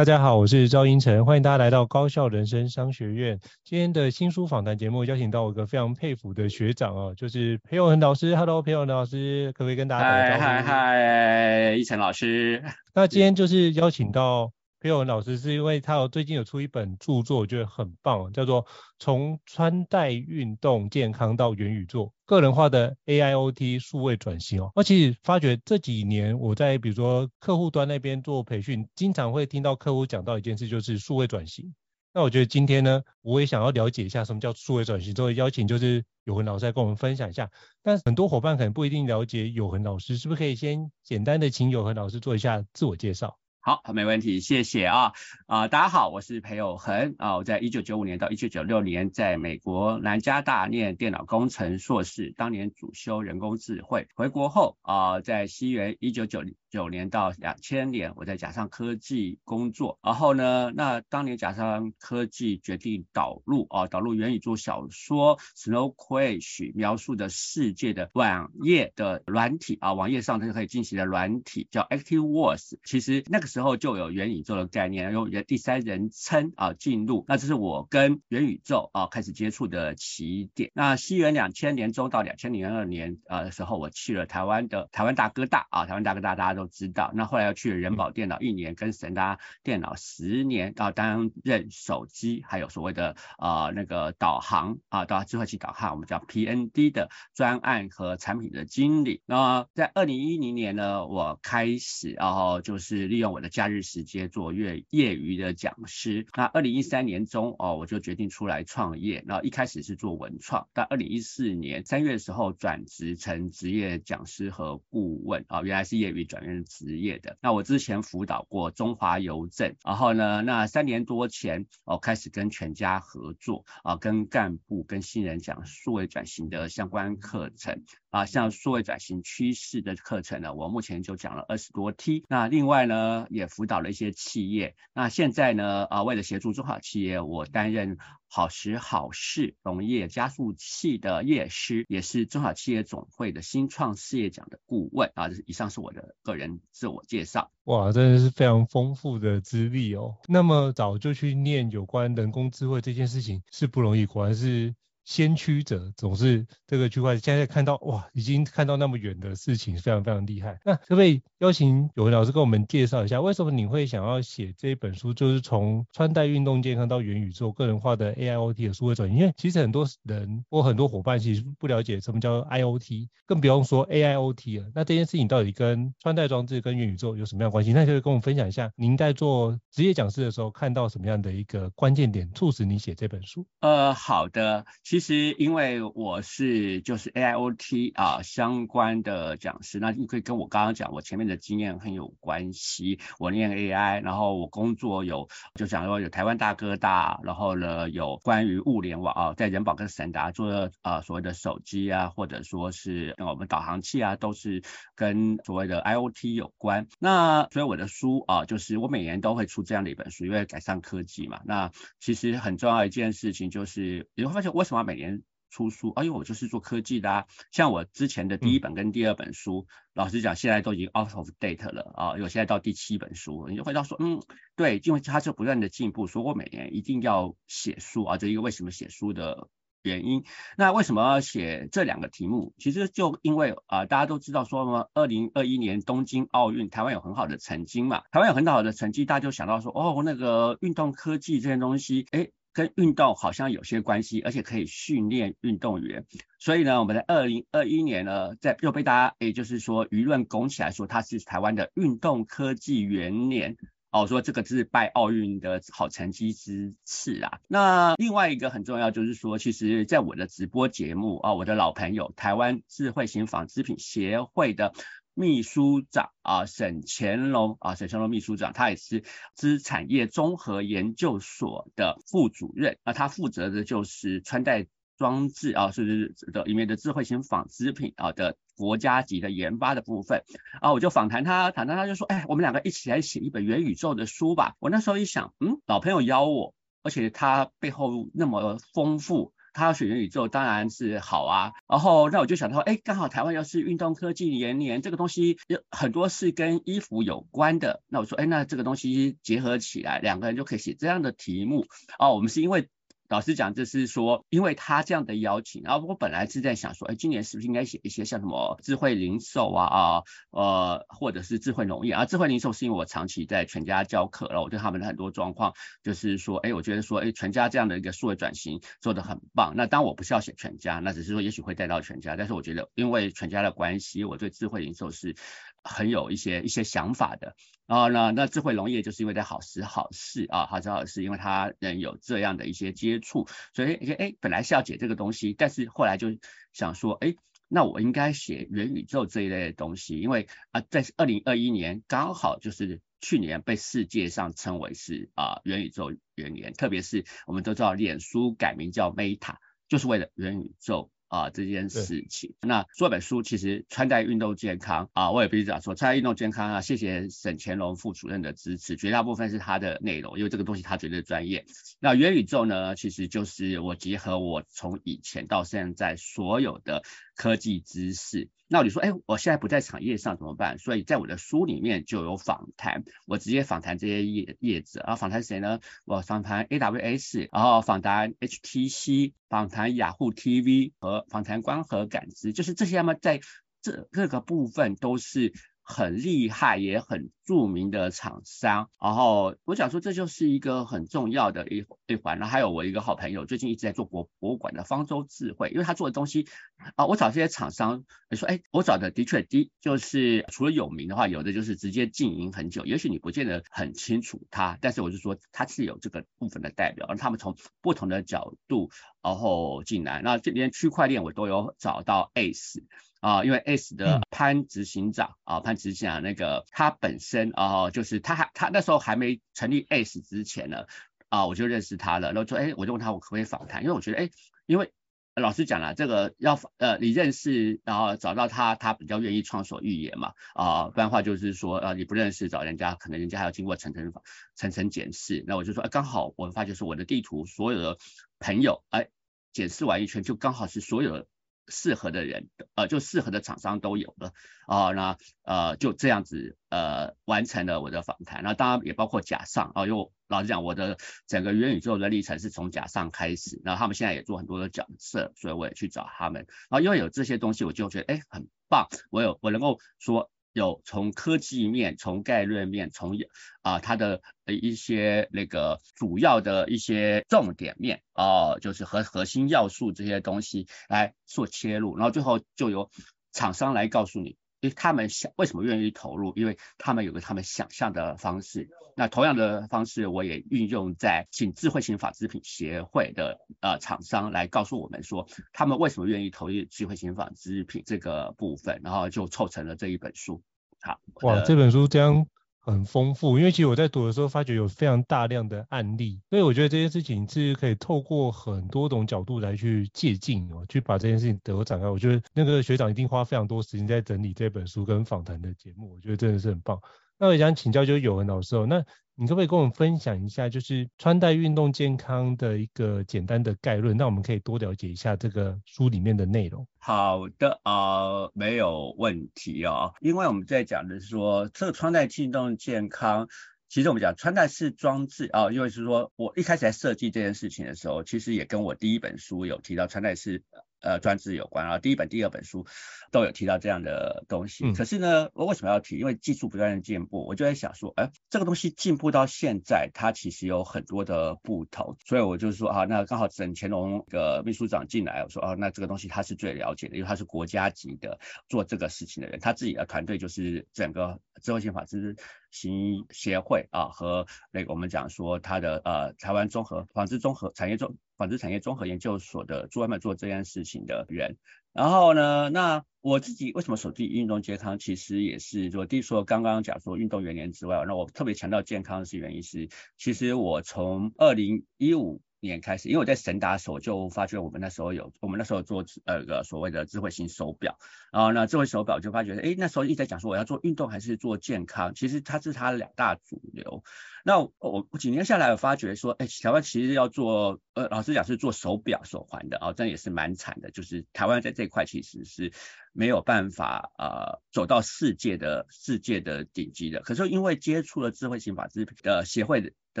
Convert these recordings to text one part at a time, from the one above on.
大家好，我是赵英成，欢迎大家来到高校人生商学院。今天的新书访谈节目邀请到我一个非常佩服的学长哦，就是裴永恒老师。Hello，裴永恒老师，可不可以跟大家打个招呼？嗨嗨嗨，一成老师。那今天就是邀请到。裴有恒老师是因为他有最近有出一本著作，我觉得很棒，叫做《从穿戴运动健康到元宇宙：个人化的 AIoT 数位转型》哦。那其实发觉这几年我在比如说客户端那边做培训，经常会听到客户讲到一件事，就是数位转型。那我觉得今天呢，我也想要了解一下什么叫数位转型，所以邀请就是有恒老师来跟我们分享一下。但很多伙伴可能不一定了解有恒老师，是不是可以先简单的请有恒老师做一下自我介绍？好，没问题，谢谢啊。啊、大家好，我是裴友恒啊，我在一九九五年到一九九六年在美国南加大念电脑工程硕士，当年主修人工智慧，回国后啊、在西元一九九九年到两千年，我在甲上科技工作，然后呢，那当年甲上科技决定导入啊，导入元宇宙小说 Snow Crash 描述的世界的网页的软体啊，网页上它就可以进行的软体叫 ActiveWords，其实那个。时候就有元宇宙的概念，用第三人称啊进入，那这是我跟元宇宙啊开始接触的起点。那西元两千年中到两千零二年啊的时候，我去了台湾的台湾大哥大啊，台湾大哥大大家都知道。那后来又去了人保电脑一年，跟神达电脑十年啊，担任手机还有所谓的啊那个导航啊，导智慧器导航，我们叫 PND 的专案和产品的经理。那在二零一零年呢，我开始然后就是利用我的假日时间做业业余的讲师。那二零一三年中哦，我就决定出来创业。然后一开始是做文创，到二零一四年三月的时候转职成职业讲师和顾问啊，原来是业余转变职业的。那我之前辅导过中华邮政，然后呢，那三年多前哦开始跟全家合作啊，跟干部跟新人讲数位转型的相关课程啊，像数位转型趋势的课程呢，我目前就讲了二十多梯。那另外呢，也辅导了一些企业。那现在呢，啊，为了协助中小企业，我担任好时好事农业加速器的业师，也是中小企业总会的新创事业奖的顾问啊。以上是我的个人自我介绍。哇，真的是非常丰富的资历哦。那么早就去念有关人工智慧这件事情是不容易，果然是。先驱者总是这个区块，现在看到哇，已经看到那么远的事情，非常非常厉害。那可不可以邀请有恒老师跟我们介绍一下，为什么你会想要写这一本书，就是从穿戴运动健康到元宇宙个人化的 AIoT 的数位转型？因为其实很多人或很多伙伴其实不了解什么叫 IoT，更不用说 AIoT 了。那这件事情到底跟穿戴装置跟元宇宙有什么样的关系？那可以跟我们分享一下，您在做职业讲师的时候看到什么样的一个关键点，促使你写这本书？呃，好的，其实。因为我是就是 AIoT 啊相关的讲师，那你可以跟我刚刚讲，我前面的经验很有关系。我念 AI，然后我工作有就讲说有台湾大哥大，然后呢有关于物联网啊，在人保跟神达做的啊所谓的手机啊，或者说是我们导航器啊，都是跟所谓的 IoT 有关。那所以我的书啊，就是我每年都会出这样的一本书，因为改善科技嘛。那其实很重要一件事情就是，你会发现为什么每年出书，哎呦，我就是做科技的啊。像我之前的第一本跟第二本书，嗯、老实讲，现在都已经 out of date 了啊。我现在到第七本书，你就回到说，嗯，对，因为它是不断的进步，所以我每年一定要写书啊。这一个为什么写书的原因。那为什么要写这两个题目？其实就因为啊、呃，大家都知道说嘛，二零二一年东京奥运，台湾有很好的成绩嘛，台湾有很好的成绩，大家就想到说，哦，那个运动科技这些东西，哎。跟运动好像有些关系，而且可以训练运动员。所以呢，我们在二零二一年呢，在又被大家，也就是说舆论拱起来说，它是台湾的运动科技元年。哦，说这个是拜奥运的好成绩之赐啊。那另外一个很重要就是说，其实在我的直播节目啊，我的老朋友台湾智慧型纺织品协会的。秘书长啊，沈乾隆啊，沈乾隆秘书长，他也是资产业综合研究所的副主任，那他负责的就是穿戴装置啊，是的里面的智慧型纺织品啊的国家级的研发的部分啊，我就访谈他，谈谈他就说，哎，我们两个一起来写一本元宇宙的书吧。我那时候一想，嗯，老朋友邀我，而且他背后那么丰富。他要选元宇宙当然是好啊，然后那我就想到，哎，刚好台湾又是运动科技元年，这个东西有很多是跟衣服有关的，那我说，哎，那这个东西结合起来，两个人就可以写这样的题目哦。我们是因为。老实讲，就是说，因为他这样的邀请，然后我本来是在想说，哎，今年是不是应该写一些像什么智慧零售啊啊呃，或者是智慧农业啊？智慧零售是因为我长期在全家教课了，我对他们的很多状况，就是说，哎，我觉得说，哎，全家这样的一个数位转型做得很棒。那当我不是要写全家，那只是说也许会带到全家，但是我觉得因为全家的关系，我对智慧零售是很有一些一些想法的。然后呢，那智慧农业就是因为在好时好事啊，好时好事，因为他能有这样的一些接触，所以哎，本来是要写这个东西，但是后来就想说，哎，那我应该写元宇宙这一类的东西，因为啊，在二零二一年刚好就是去年被世界上称为是啊元宇宙元年，特别是我们都知道脸书改名叫 Meta，就是为了元宇宙。啊，这件事情，那这本书其实穿戴运动健康啊，我也必须讲说穿戴运动健康啊，谢谢沈乾隆副主任的支持，绝大部分是他的内容，因为这个东西他绝对专业。那元宇宙呢，其实就是我结合我从以前到现在所有的科技知识。那你说，哎，我现在不在产业上怎么办？所以在我的书里面就有访谈，我直接访谈这些业业者，然后访谈谁呢？我访谈 AWS，然后访谈 HTC，访谈雅虎 TV 和访谈光合感知，就是这些嘛在这各个部分都是。很厉害也很著名的厂商，然后我想说这就是一个很重要的一一环。然后还有我一个好朋友，最近一直在做博博物馆的方舟智慧，因为他做的东西啊，我找这些厂商，你说哎，我找的的确的就是除了有名的话，有的就是直接经营很久，也许你不见得很清楚他，但是我就说他是有这个部分的代表，而他们从不同的角度然后进来。那这边区块链我都有找到 ACE。啊，因为 S 的潘执行长啊，潘执行长那个他本身啊，就是他还他那时候还没成立 S 之前呢，啊，我就认识他了，然后说，哎，我就问他我可不可以访谈，因为我觉得，哎，因为老师讲了，这个要呃你认识，然后找到他，他比较愿意畅所欲言嘛，啊，不然的话就是说，呃，你不认识找人家，可能人家还要经过层层层层检视，那我就说，哎，刚好我发觉是我的地图，所有的朋友，哎，检视完一圈，就刚好是所有的。适合的人，呃，就适合的厂商都有了啊，那呃就这样子呃完成了我的访谈，那当然也包括甲上啊，因为老实讲，我的整个元宇宙的历程是从甲上开始，然后他们现在也做很多的角色，所以我也去找他们，然后因为有这些东西，我就觉得哎很棒，我有我能够说。有从科技面、从概论面、从啊它的一些那个主要的一些重点面啊，就是核核心要素这些东西来做切入，然后最后就由厂商来告诉你。因为他们想为什么愿意投入？因为他们有个他们想象的方式。那同样的方式，我也运用在请智慧型纺织品协会的呃厂商来告诉我们说，他们为什么愿意投入智慧型纺织品这个部分，然后就凑成了这一本书。好，哇，这本书将。很丰富，因为其实我在读的时候发觉有非常大量的案例，所以我觉得这件事情是可以透过很多种角度来去借镜哦，去把这件事情得展开。我觉得那个学长一定花非常多时间在整理这本书跟访谈的节目，我觉得真的是很棒。那我想请教就有文老师哦，那你可不可以跟我们分享一下，就是穿戴运动健康的一个简单的概论？那我们可以多了解一下这个书里面的内容。好的啊、呃，没有问题啊、哦，因为我们在讲的是说这个穿戴运动健康。其实我们讲穿戴式装置啊，因为是说我一开始在设计这件事情的时候，其实也跟我第一本书有提到穿戴式。呃，专制有关啊，第一本、第二本书都有提到这样的东西。嗯、可是呢，我为什么要提？因为技术不断的进步，我就在想说，哎，这个东西进步到现在，它其实有很多的不同。所以我就说啊，那刚好沈乾隆的秘书长进来，我说啊，那这个东西他是最了解的，因为他是国家级的做这个事情的人，他自己的团队就是整个智慧型纺织行协会啊，和那个我们讲说他的呃台湾综合纺织综合产业综纺织产业综合研究所的专门做这件事情的人。然后呢，那我自己为什么手机运动健康？其实也是说，第一说刚刚讲说运动元年之外，那我特别强调健康是原因是，其实我从二零一五。年开始，因为我在神达时就发觉我们那时候有，我们那时候做呃个所谓的智慧型手表，然后呢智慧手表就发觉，哎，那时候一直在讲说我要做运动还是做健康，其实它是它的两大主流。那我我几年下来，我发觉说，哎，台湾其实要做，呃，老实讲是做手表手环的啊，这也是蛮惨的，就是台湾在这一块其实是没有办法呃走到世界的世界的顶级的。可是因为接触了智慧型法制的协会的的。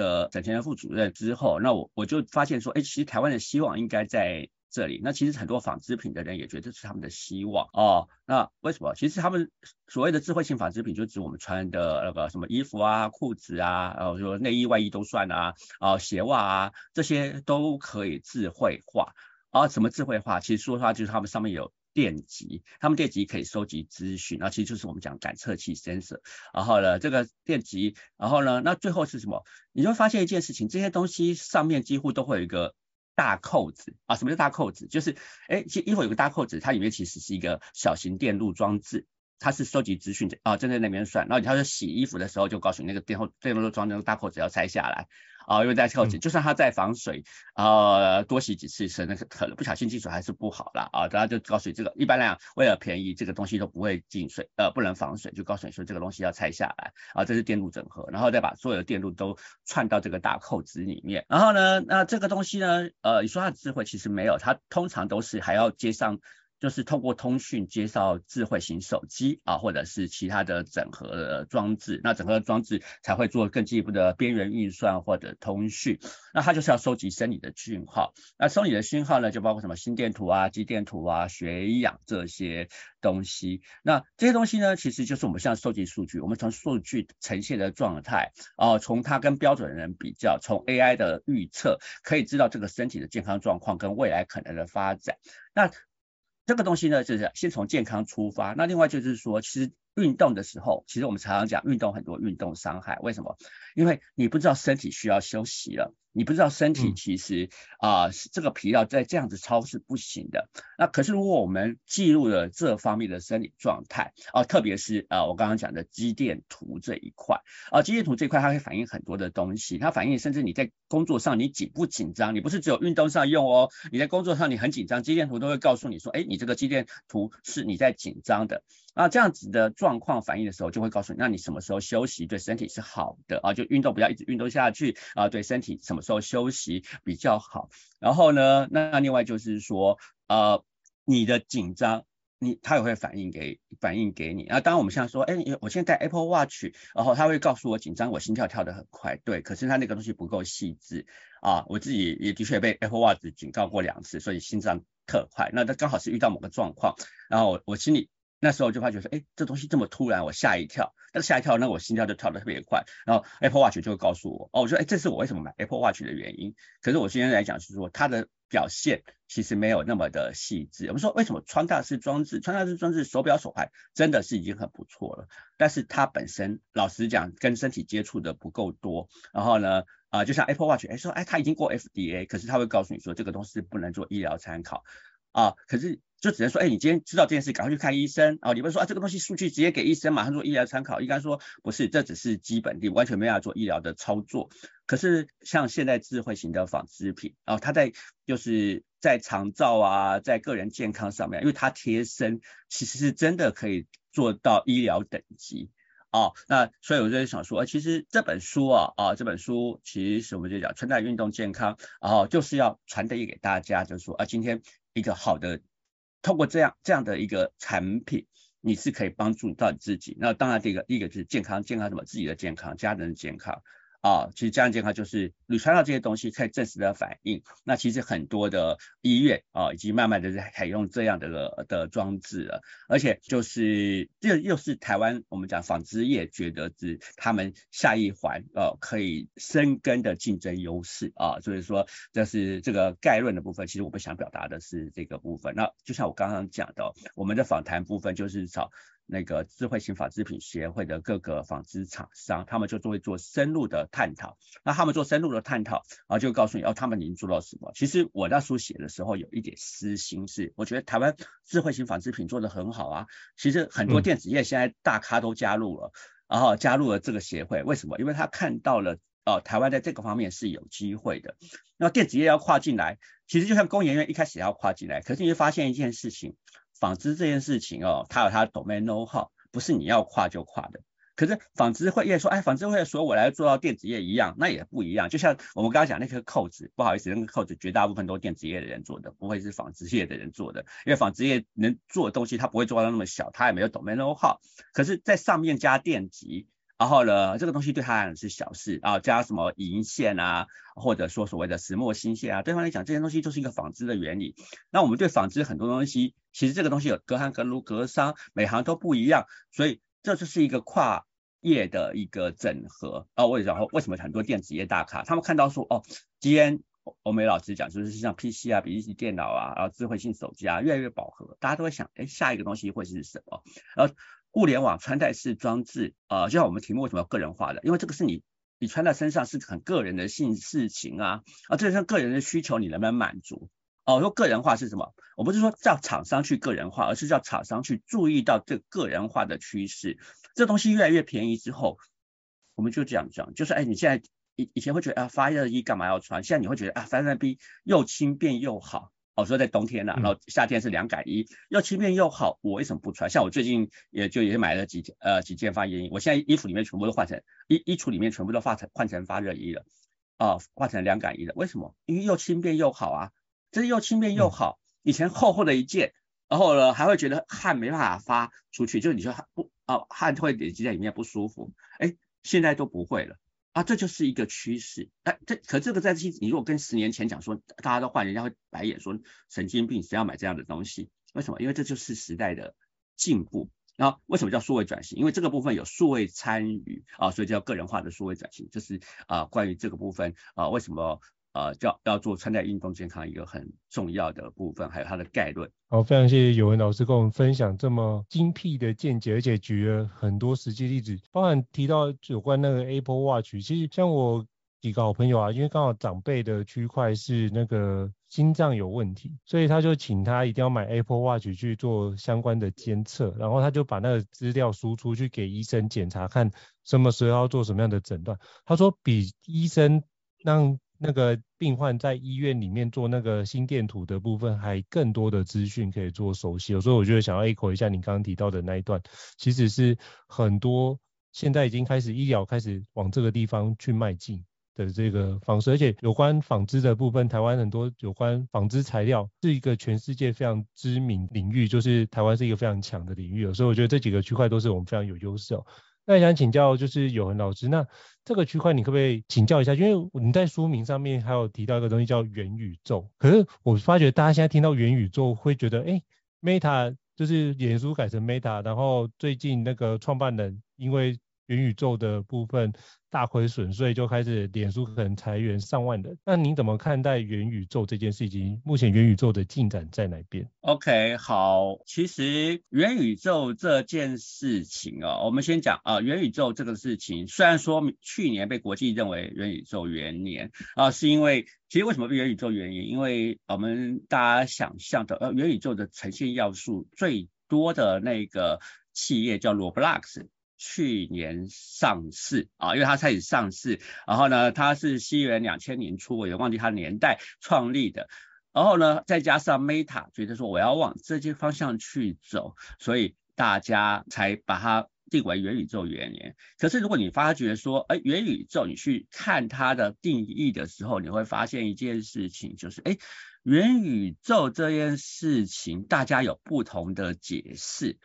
的沈乾隆副主任之后，那我我就发现说，哎，其实台湾的希望应该在这里。那其实很多纺织品的人也觉得这是他们的希望哦。那为什么？其实他们所谓的智慧性纺织品，就指我们穿的那个什么衣服啊、裤子啊，然后说内衣外衣都算啊，啊鞋袜啊，这些都可以智慧化。啊，什么智慧化？其实说实话，就是他们上面有。电极，他们电极可以收集资讯，然后其实就是我们讲感测器 sensor。然后呢，这个电极，然后呢，那最后是什么？你就会发现一件事情，这些东西上面几乎都会有一个大扣子啊。什么叫大扣子？就是，哎，其实衣服有个大扣子，它里面其实是一个小型电路装置，它是收集资讯的啊，正在那边算。然后他说洗衣服的时候，就告诉你那个电后电路装那个大扣子要拆下来。啊，因为在扣紧，就算它在防水，呃，多洗几次是那个可能不小心进水还是不好啦。啊。大家就告诉你这个，一般来讲，为了便宜，这个东西都不会进水，呃，不能防水，就告诉你说这个东西要拆下来。啊，这是电路整合，然后再把所有的电路都串到这个大扣子里面。然后呢，那这个东西呢，呃，你说它的智慧其实没有，它通常都是还要接上。就是透过通讯介绍智慧型手机啊，或者是其他的整合的装置，那整合装置才会做更进一步的边缘运算或者通讯。那它就是要收集生理的讯号，那生理的讯号呢，就包括什么心电图啊、肌电图啊、血氧这些东西。那这些东西呢，其实就是我们现在收集数据，我们从数据呈现的状态啊，从它跟标准人比较，从 AI 的预测可以知道这个身体的健康状况跟未来可能的发展。那这个东西呢，就是先从健康出发。那另外就是说，其实运动的时候，其实我们常常讲运动很多运动伤害，为什么？因为你不知道身体需要休息了。你不知道身体其实啊、呃，这个疲劳在这样子操是不行的。那可是如果我们记录了这方面的生理状态啊、呃，特别是啊、呃，我刚刚讲的肌电图这一块啊、呃，肌电图这一块它会反映很多的东西，它反映甚至你在工作上你紧不紧张，你不是只有运动上用哦，你在工作上你很紧张，肌电图都会告诉你说，哎，你这个肌电图是你在紧张的。那，这样子的状况反应的时候，就会告诉你，那你什么时候休息对身体是好的啊？就运动不要一直运动下去啊，对身体什么时候休息比较好？然后呢，那另外就是说，呃，你的紧张，你它也会反应给反应给你。啊，当然我们现在说，哎，我现在戴 Apple Watch，然后它会告诉我紧张，我心跳跳得很快，对，可是它那个东西不够细致啊。我自己也的确被 Apple Watch 警告过两次，所以心脏特快。那它刚好是遇到某个状况，然后我我心里。那时候就发觉说，哎，这东西这么突然，我吓一跳。但是吓一跳，那我心跳就跳得特别快。然后 Apple Watch 就会告诉我，哦，我说，哎，这是我为什么买 Apple Watch 的原因。可是我今天来讲是说，它的表现其实没有那么的细致。我们说，为什么穿戴式装置、穿戴式装置手表手环真的是已经很不错了，但是它本身老实讲，跟身体接触的不够多。然后呢，啊、就像 Apple Watch，哎，说，哎，它已经过 FDA，可是它会告诉你说，这个东西不能做医疗参考。啊，可是就只能说，哎，你今天知道这件事，赶快去看医生啊！你不是说啊，这个东西数据直接给医生，马上做医疗参考，应该说不是，这只是基本的，完全没有要做医疗的操作。可是像现在智慧型的纺织品啊，它在就是在长照啊，在个人健康上面，因为它贴身，其实是真的可以做到医疗等级哦。那所以我就想说，其实这本书啊啊，这本书其实我们就讲穿戴运动健康，然后就是要传递给大家，就是说啊，今天。一个好的，通过这样这样的一个产品你是可以帮助到你自己。那当然，第一个第一个就是健康，健康什么？自己的健康，家人的健康。啊，其实家人健康就是你穿到这些东西可以正式的反应。那其实很多的医院啊，已经慢慢的在采用这样的的装置了。而且就是这又是台湾我们讲纺织业觉得是他们下一环呃可以深耕的竞争优势啊。所以说这是这个概论的部分。其实我们想表达的是这个部分。那就像我刚刚讲的，我们的访谈部分就是找。那个智慧型纺织品协会的各个纺织厂商，他们就会做深入的探讨。那他们做深入的探讨，然后就告诉你哦，他们已经做到什么。其实我那书写的时候有一点私心是，我觉得台湾智慧型纺织品做得很好啊。其实很多电子业现在大咖都加入了，嗯、然后加入了这个协会，为什么？因为他看到了哦，台湾在这个方面是有机会的。那电子业要跨进来，其实就像工研院一开始要跨进来，可是你会发现一件事情。纺织这件事情哦，它有它的 domain know-how，不是你要跨就跨的。可是纺织会业说，哎，纺织会业说我来做到电子业一样，那也不一样。就像我们刚刚讲那颗扣子，不好意思，那个扣子绝大部分都是电子业的人做的，不会是纺织业的人做的。因为纺织业能做的东西，它不会做到那么小，它也没有 domain know-how。可是，在上面加电极。然后呢，这个东西对他来讲是小事啊，加什么银线啊，或者说所谓的石墨烯线啊，对方来讲这些东西就是一个纺织的原理。那我们对纺织很多东西，其实这个东西有隔行隔路隔商，每行都不一样，所以这就是一个跨业的一个整合啊。为然后为什么很多电子业大咖，他们看到说哦，今天欧美老师讲，就是像 PC 啊、笔记电脑啊，然后智慧型手机啊，越来越饱和，大家都会想，哎，下一个东西会是什么？然后。物联网穿戴式装置，啊、就像我们题目为什么要个人化的？因为这个是你你穿在身上是很个人的性事情啊，啊，这是个人的需求，你能不能满足？哦，说个人化是什么？我不是说叫厂商去个人化，而是叫厂商去注意到这个人化的趋势。这东西越来越便宜之后，我们就这样讲，就是哎，你现在以以前会觉得啊，发热衣干嘛要穿？现在你会觉得啊，发热衣又轻便又好。我说在冬天呐、啊，然后夏天是凉感衣，又轻便又好，我为什么不穿？像我最近也就也买了几件呃几件发热衣，我现在衣服里面全部都换成衣衣橱里面全部都换成换成发热衣了，啊，换成凉感衣了。为什么？因为又轻便又好啊，这是又轻便又好。以前厚厚的一件，然后呢还会觉得汗没办法发出去，就是你说不啊汗会累积在里面不舒服，哎，现在都不会了。啊，这就是一个趋势。哎，这可这个在你如果跟十年前讲说，大家都换，人家会白眼说神经病，谁要买这样的东西？为什么？因为这就是时代的进步。然后为什么叫数位转型？因为这个部分有数位参与啊，所以叫个人化的数位转型。这是啊，关于这个部分啊，为什么？呃，叫要做穿戴运动健康一个很重要的部分，还有它的概论。好，非常谢谢有文老师跟我们分享这么精辟的见解，而且举了很多实际例子，包含提到有关那个 Apple Watch。其实像我几个好朋友啊，因为刚好长辈的区块是那个心脏有问题，所以他就请他一定要买 Apple Watch 去做相关的监测，然后他就把那个资料输出去给医生检查，看什么时候要做什么样的诊断。他说比医生让那个病患在医院里面做那个心电图的部分，还更多的资讯可以做熟悉，所以我觉得想要 echo 一下你刚刚提到的那一段，其实是很多现在已经开始医疗开始往这个地方去迈进的这个方式，而且有关纺织的部分，台湾很多有关纺织材料是一个全世界非常知名领域，就是台湾是一个非常强的领域，所以我觉得这几个区块都是我们非常有优势哦。那想请教就是有恒老师，那这个区块你可不可以请教一下？因为你在书名上面还有提到一个东西叫元宇宙，可是我发觉大家现在听到元宇宙会觉得，哎，Meta 就是脸书改成 Meta，然后最近那个创办人因为元宇宙的部分大亏损，所以就开始脸书可能裁员上万人。那您怎么看待元宇宙这件事情？目前元宇宙的进展在哪边？OK，好，其实元宇宙这件事情啊、我们先讲啊，元宇宙这个事情，虽然说去年被国际认为元宇宙元年啊，是因为其实为什么被元宇宙元年？因为我们大家想象的呃，元宇宙的呈现要素最多的那个企业叫 Roblox。去年上市啊，因为它开始上市，然后呢，它是西元两千年初，我也忘记它年代创立的，然后呢，再加上 Meta 觉得说我要往这些方向去走，所以大家才把它定为元宇宙元年。可是如果你发觉说，哎，元宇宙你去看它的定义的时候，你会发现一件事情，就是哎，元宇宙这件事情大家有不同的解释。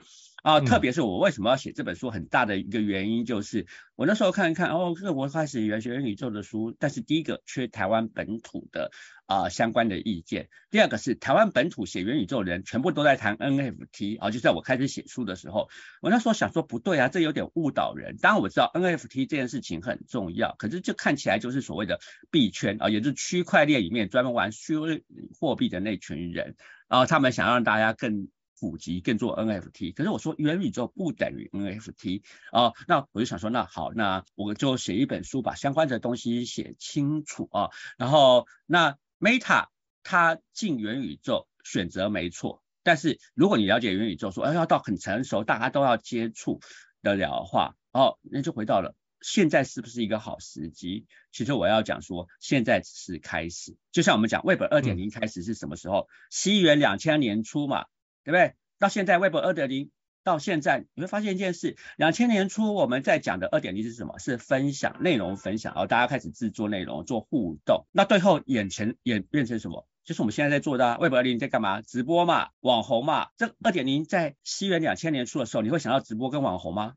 啊，特别是我为什么要写这本书，很大的一个原因就是，我那时候看一看，哦，这个我开始学元宇宙的书，但是第一个缺台湾本土的啊、呃、相关的意见，第二个是台湾本土写元宇宙的人全部都在谈 NFT 啊，就在我开始写书的时候，我那时候想说不对啊，这有点误导人。当然我知道 NFT 这件事情很重要，可是就看起来就是所谓的币圈啊，也就是区块链里面专门玩虚拟货币的那群人，然后他们想让大家更。普及更做 NFT，可是我说元宇宙不等于 NFT 啊，那我就想说，那好，那我就写一本书，把相关的东西写清楚啊。然后那 Meta 它进元宇宙选择没错，但是如果你了解元宇宙，说哎要到很成熟，大家都要接触得了的话，哦，那就回到了现在是不是一个好时机？其实我要讲说，现在只是开始，就像我们讲 Web 二点零开始是什么时候？西元两千年初嘛。对不对？到现在 Web 二点零到现在，你会发现一件事：两千年初我们在讲的二点零是什么？是分享内容分享，然后大家开始制作内容做互动。那最后演成演变成什么？就是我们现在在做的、啊、Web 二点零在干嘛？直播嘛，网红嘛。这二点零在西元两千年初的时候，你会想到直播跟网红吗？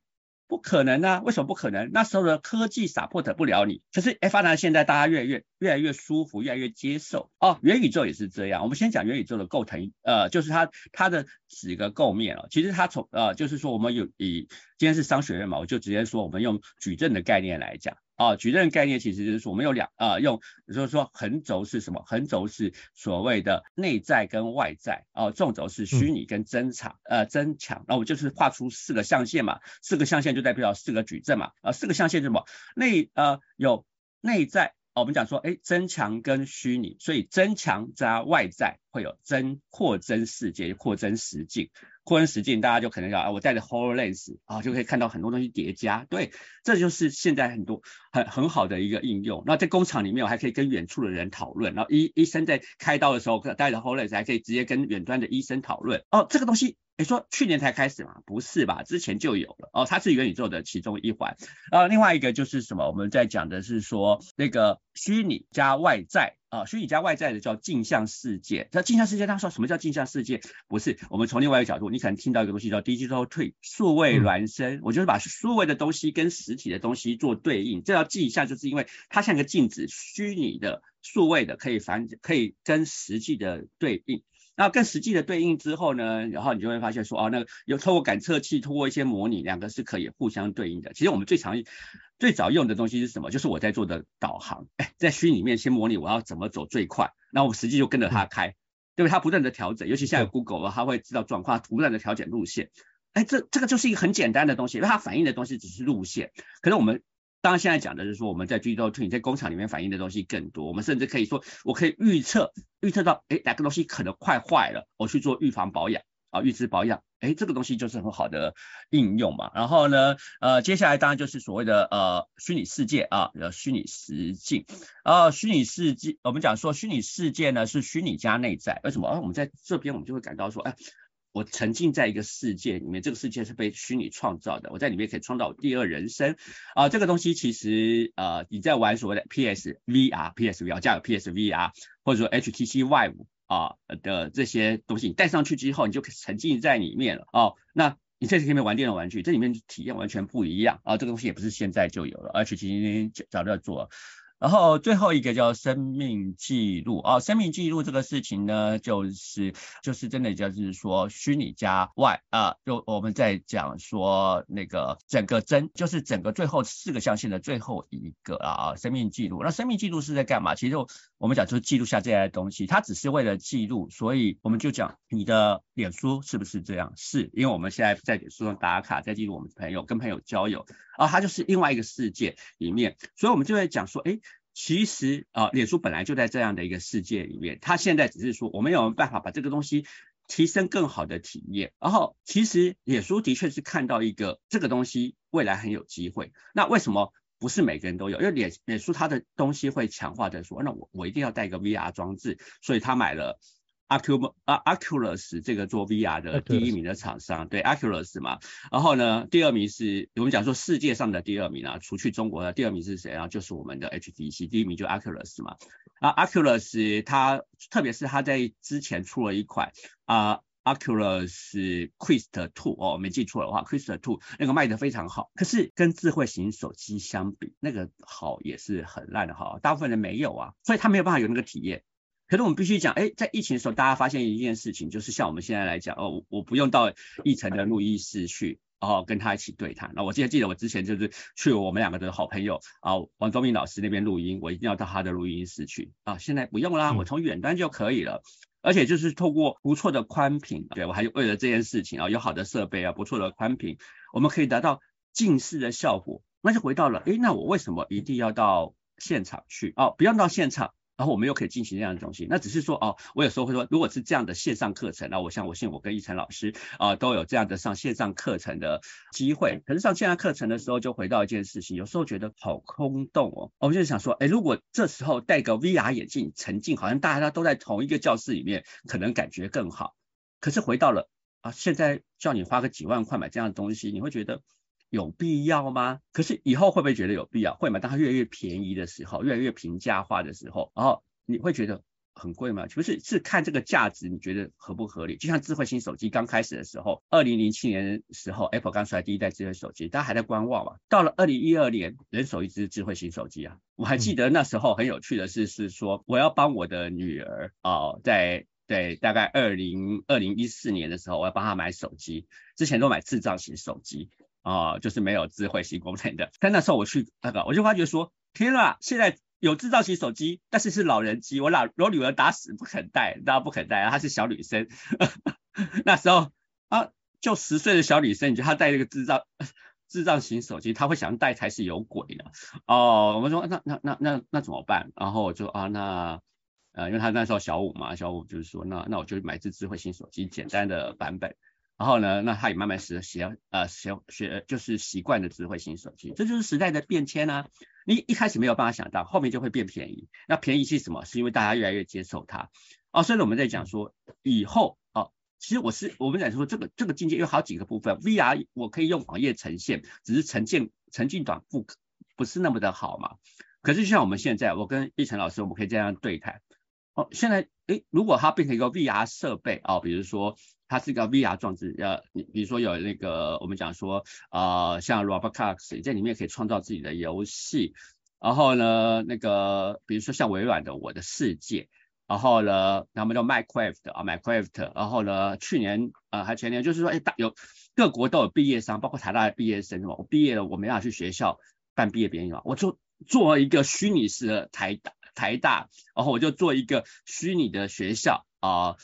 不可能啊！为什么不可能？那时候的科技 support 不了你。可是哎，发展现在大家越来越越来越舒服，越来越接受哦。元宇宙也是这样。我们先讲元宇宙的构成，呃，就是它它的几个构面哦。其实它从呃，就是说我们有以今天是商学院嘛，我就直接说我们用矩阵的概念来讲。啊，矩阵概念其实就是说我们有两啊，用就是说横轴是什么？横轴是所谓的内在跟外在，哦，纵轴是虚拟跟增强，呃，增强。那我们就是画出四个象限嘛，四个象限就代表四个矩阵嘛，啊，四个象限是什么？内呃有内在，哦，我们讲说，哎，增强跟虚拟，所以增强加外在会有增扩增世界，扩增实境。扩增实境，大家就可能要啊，我带着 HoloLens 啊，就可以看到很多东西叠加。对，这就是现在很多很好的一个应用。那在工厂里面，我还可以跟远处的人讨论。然后医医生在开刀的时候，带着 h o l e s 还可以直接跟远端的医生讨论。哦，这个东西，你说去年才开始吗？不是吧？之前就有了。哦，它是元宇宙的其中一环。呃，另外一个就是什么？我们在讲的是说那个虚拟加外在。啊，虚拟加外在的叫镜像世界。那镜像世界，他说什么叫镜像世界？不是，我们从另外一个角度，你可能听到一个东西叫 digital twin，数位孪生。我就是把数位的东西跟实体的东西做对应，这叫镜像，就是因为它像个镜子，虚拟的、数位的可以反可以跟实际的对应。那跟实际的对应之后呢，然后你就会发现说，哦，那个有透过感测器，通过一些模拟，两个是可以互相对应的。其实我们最常。最早用的东西是什么？就是我在做的导航。哎，在虚拟里面先模拟我要怎么走最快，那我实际就跟着它开，对不对？它不断的调整，尤其现在 Google 它会知道转化，不断的调整路线。哎，这这个就是一个很简单的东西，因为它反映的东西只是路线。可是我们当然现在讲的就是说，我们在 Digital Twin 在工厂里面反映的东西更多。我们甚至可以说，我可以预测预测到，哎，哪个东西可能快坏了，我去做预防保养啊，预知保养。哎，这个东西就是很好的应用嘛。然后呢，呃，接下来当然就是所谓的呃虚拟世界啊，呃虚拟实境。啊，虚拟世界，我们讲说虚拟世界呢是虚拟加内在。为什么？啊，我们在这边我们就会感到说，哎，我沉浸在一个世界里面，这个世界是被虚拟创造的，我在里面可以创造第二人生。啊，这个东西其实呃你在玩所谓的 PSVR，PSVR 加有 PSVR，或者说 HTC Vive。啊的这些东西，你带上去之后，你就可以沉浸在里面了哦。那你在这里面玩电脑玩具，这里面体验完全不一样啊。这个东西也不是现在就有了，而且今天早就要做。然后最后一个叫生命记录啊，生命记录这个事情呢，就是就是真的就是说虚拟加外啊，就我们在讲说那个整个真就是整个最后四个象限的最后一个啊，生命记录。那生命记录是在干嘛？其实我们讲就是记录下这些东西，它只是为了记录，所以我们就讲你的脸书是不是这样？是因为我们现在在脸书上打卡，在记录我们朋友跟朋友交友啊，它就是另外一个世界里面，所以我们就会讲说，哎。其实啊，脸书本来就在这样的一个世界里面，它现在只是说我们有没有办法把这个东西提升更好的体验。然后，其实脸书的确是看到一个这个东西未来很有机会。那为什么不是每个人都有？因为脸脸书它的东西会强化的说，那我我一定要带一个 VR 装置，所以他买了。Oculus 啊，Oculus 这个做 VR 的第一名的厂商，对 Oculus 嘛，然后呢，第二名是我们讲说世界上的第二名啊，除去中国的第二名是谁啊？就是我们的 HTC，第一名就 Oculus 嘛。啊，Oculus 它特别是它在之前出了一款啊 Oculus Quest Two 哦，没记错的话，Quest Two 那个卖的非常好。可是跟智慧型手机相比，那个好也是很烂的好，大部分人没有啊，所以他没有办法有那个体验。可是我们必须讲，哎，在疫情的时候，大家发现一件事情，就是像我们现在来讲，哦，我不用到一层的录音室去，然后跟他一起对谈。那我记得记得我之前就是去我们两个的好朋友啊，王宗明老师那边录音，我一定要到他的录音室去啊。现在不用啦，我从远端就可以了，而且就是透过不错的宽屏，对，我还为了这件事情啊，有好的设备啊，不错的宽屏，我们可以达到近视的效果。那就回到了，诶，那我为什么一定要到现场去？哦，不要到现场。然后我们又可以进行这样的东西，那只是说哦，我有时候会说，如果是这样的线上课程，那我想我信我跟奕晨老师啊、都有这样的上线上课程的机会。可是上线上课程的时候，就回到一件事情，有时候觉得好空洞哦。我就想说，哎，如果这时候戴个 VR 眼镜沉浸，好像大家都在同一个教室里面，可能感觉更好。可是回到了啊，现在叫你花个几万块买这样的东西，你会觉得。有必要吗？可是以后会不会觉得有必要？会吗？当它越来越便宜的时候，越来越平价化的时候，然后你会觉得很贵吗？不是，是看这个价值，你觉得合不合理？就像智慧型手机刚开始的时候，二零零七年的时候，Apple 刚出来第一代智慧手机，大家还在观望嘛。到了二零一二年，人手一支智慧型手机啊！我还记得那时候很有趣的是，是说我要帮我的女儿哦，在对大概二零二零一四年的时候，我要帮她买手机，之前都买智障型手机。啊、哦，就是没有智慧型功能的。但那时候我去那个，我就发觉说，天啊，现在有制造型手机，但是是老人机。我老我女儿打死不肯带，当然不肯带，她是小女生。那时候啊，就十岁的小女生，你觉得她带这个智障智障型手机，她会想带才是有鬼呢。哦，我们说那那那那那怎么办？然后我就啊，那呃，因为她那时候小五嘛，小五就是说，那那我就买支智慧型手机，简单的版本。然后呢，那他也慢慢学习呃学学就是习惯的智慧型手机，这就是时代的变迁啊。你一开始没有办法想到，后面就会变便宜。那便宜是什么？是因为大家越来越接受它。哦，所以我们在讲说以后哦，其实我是我们讲说这个这个境界有好几个部分。VR 我可以用网页呈现，只是呈现沉浸短不不是那么的好嘛。可是就像我们现在，我跟奕成老师，我们可以这样对谈。哦，现在诶，如果它变成一个 VR 设备哦，比如说。它是一个 VR 装置，呃，你比如说有那个我们讲说，呃，像 Roblox 在里面可以创造自己的游戏，然后呢，那个比如说像微软的我的世界，然后呢，他们叫 Minecraft 啊 Minecraft，然后呢，去年呃还前年就是说，哎，大有各国都有毕业生，包括台大的毕业生是吧？我毕业了，我没法去学校办毕业典礼嘛，我就做一个虚拟式的台大台大，然后我就做一个虚拟的学校啊。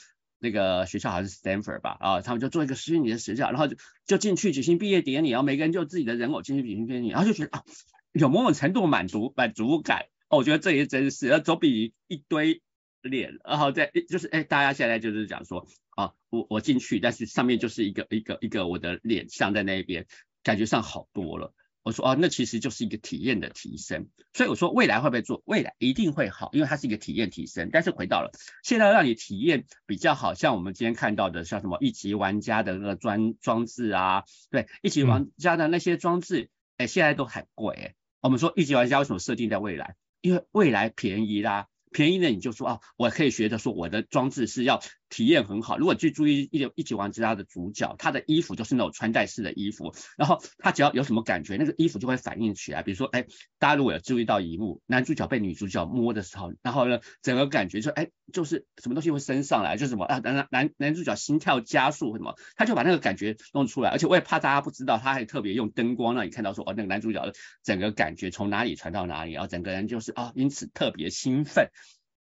那个学校好像是 Stanford 吧，啊，他们就做一个虚拟的学校，然后就就进去举行毕业典礼，然后每个人就自己的人偶进去举行典礼，然后就觉得啊，有某种程度满足满足感，哦，我觉得这也真是，要总比一堆脸，然后再就是哎，大家现在就是讲说啊，我我进去，但是上面就是一个一个一个我的脸像在那边，感觉上好多了。我说哦，那其实就是一个体验的提升，所以我说未来会不会做？未来一定会好，因为它是一个体验提升。但是回到了现在，让你体验比较好，像我们今天看到的，像什么一级玩家的那个装装置啊，对，一级玩家的那些装置，哎、现在都很贵。我们说一级玩家为什么设定在未来？因为未来便宜啦。便宜的你就说啊，我可以学着说我的装置是要体验很好。如果去注意一一起玩家的主角，他的衣服就是那种穿戴式的衣服，然后他只要有什么感觉，那个衣服就会反应起来。比如说，哎，大家如果有注意到一幕，男主角被女主角摸的时候，然后呢，整个感觉就哎，就是什么东西会升上来，就是什么啊，男男男主角心跳加速什么，他就把那个感觉弄出来。而且我也怕大家不知道，他还特别用灯光让你看到说，哦，那个男主角的整个感觉从哪里传到哪里，然后整个人就是啊，因此特别兴奋。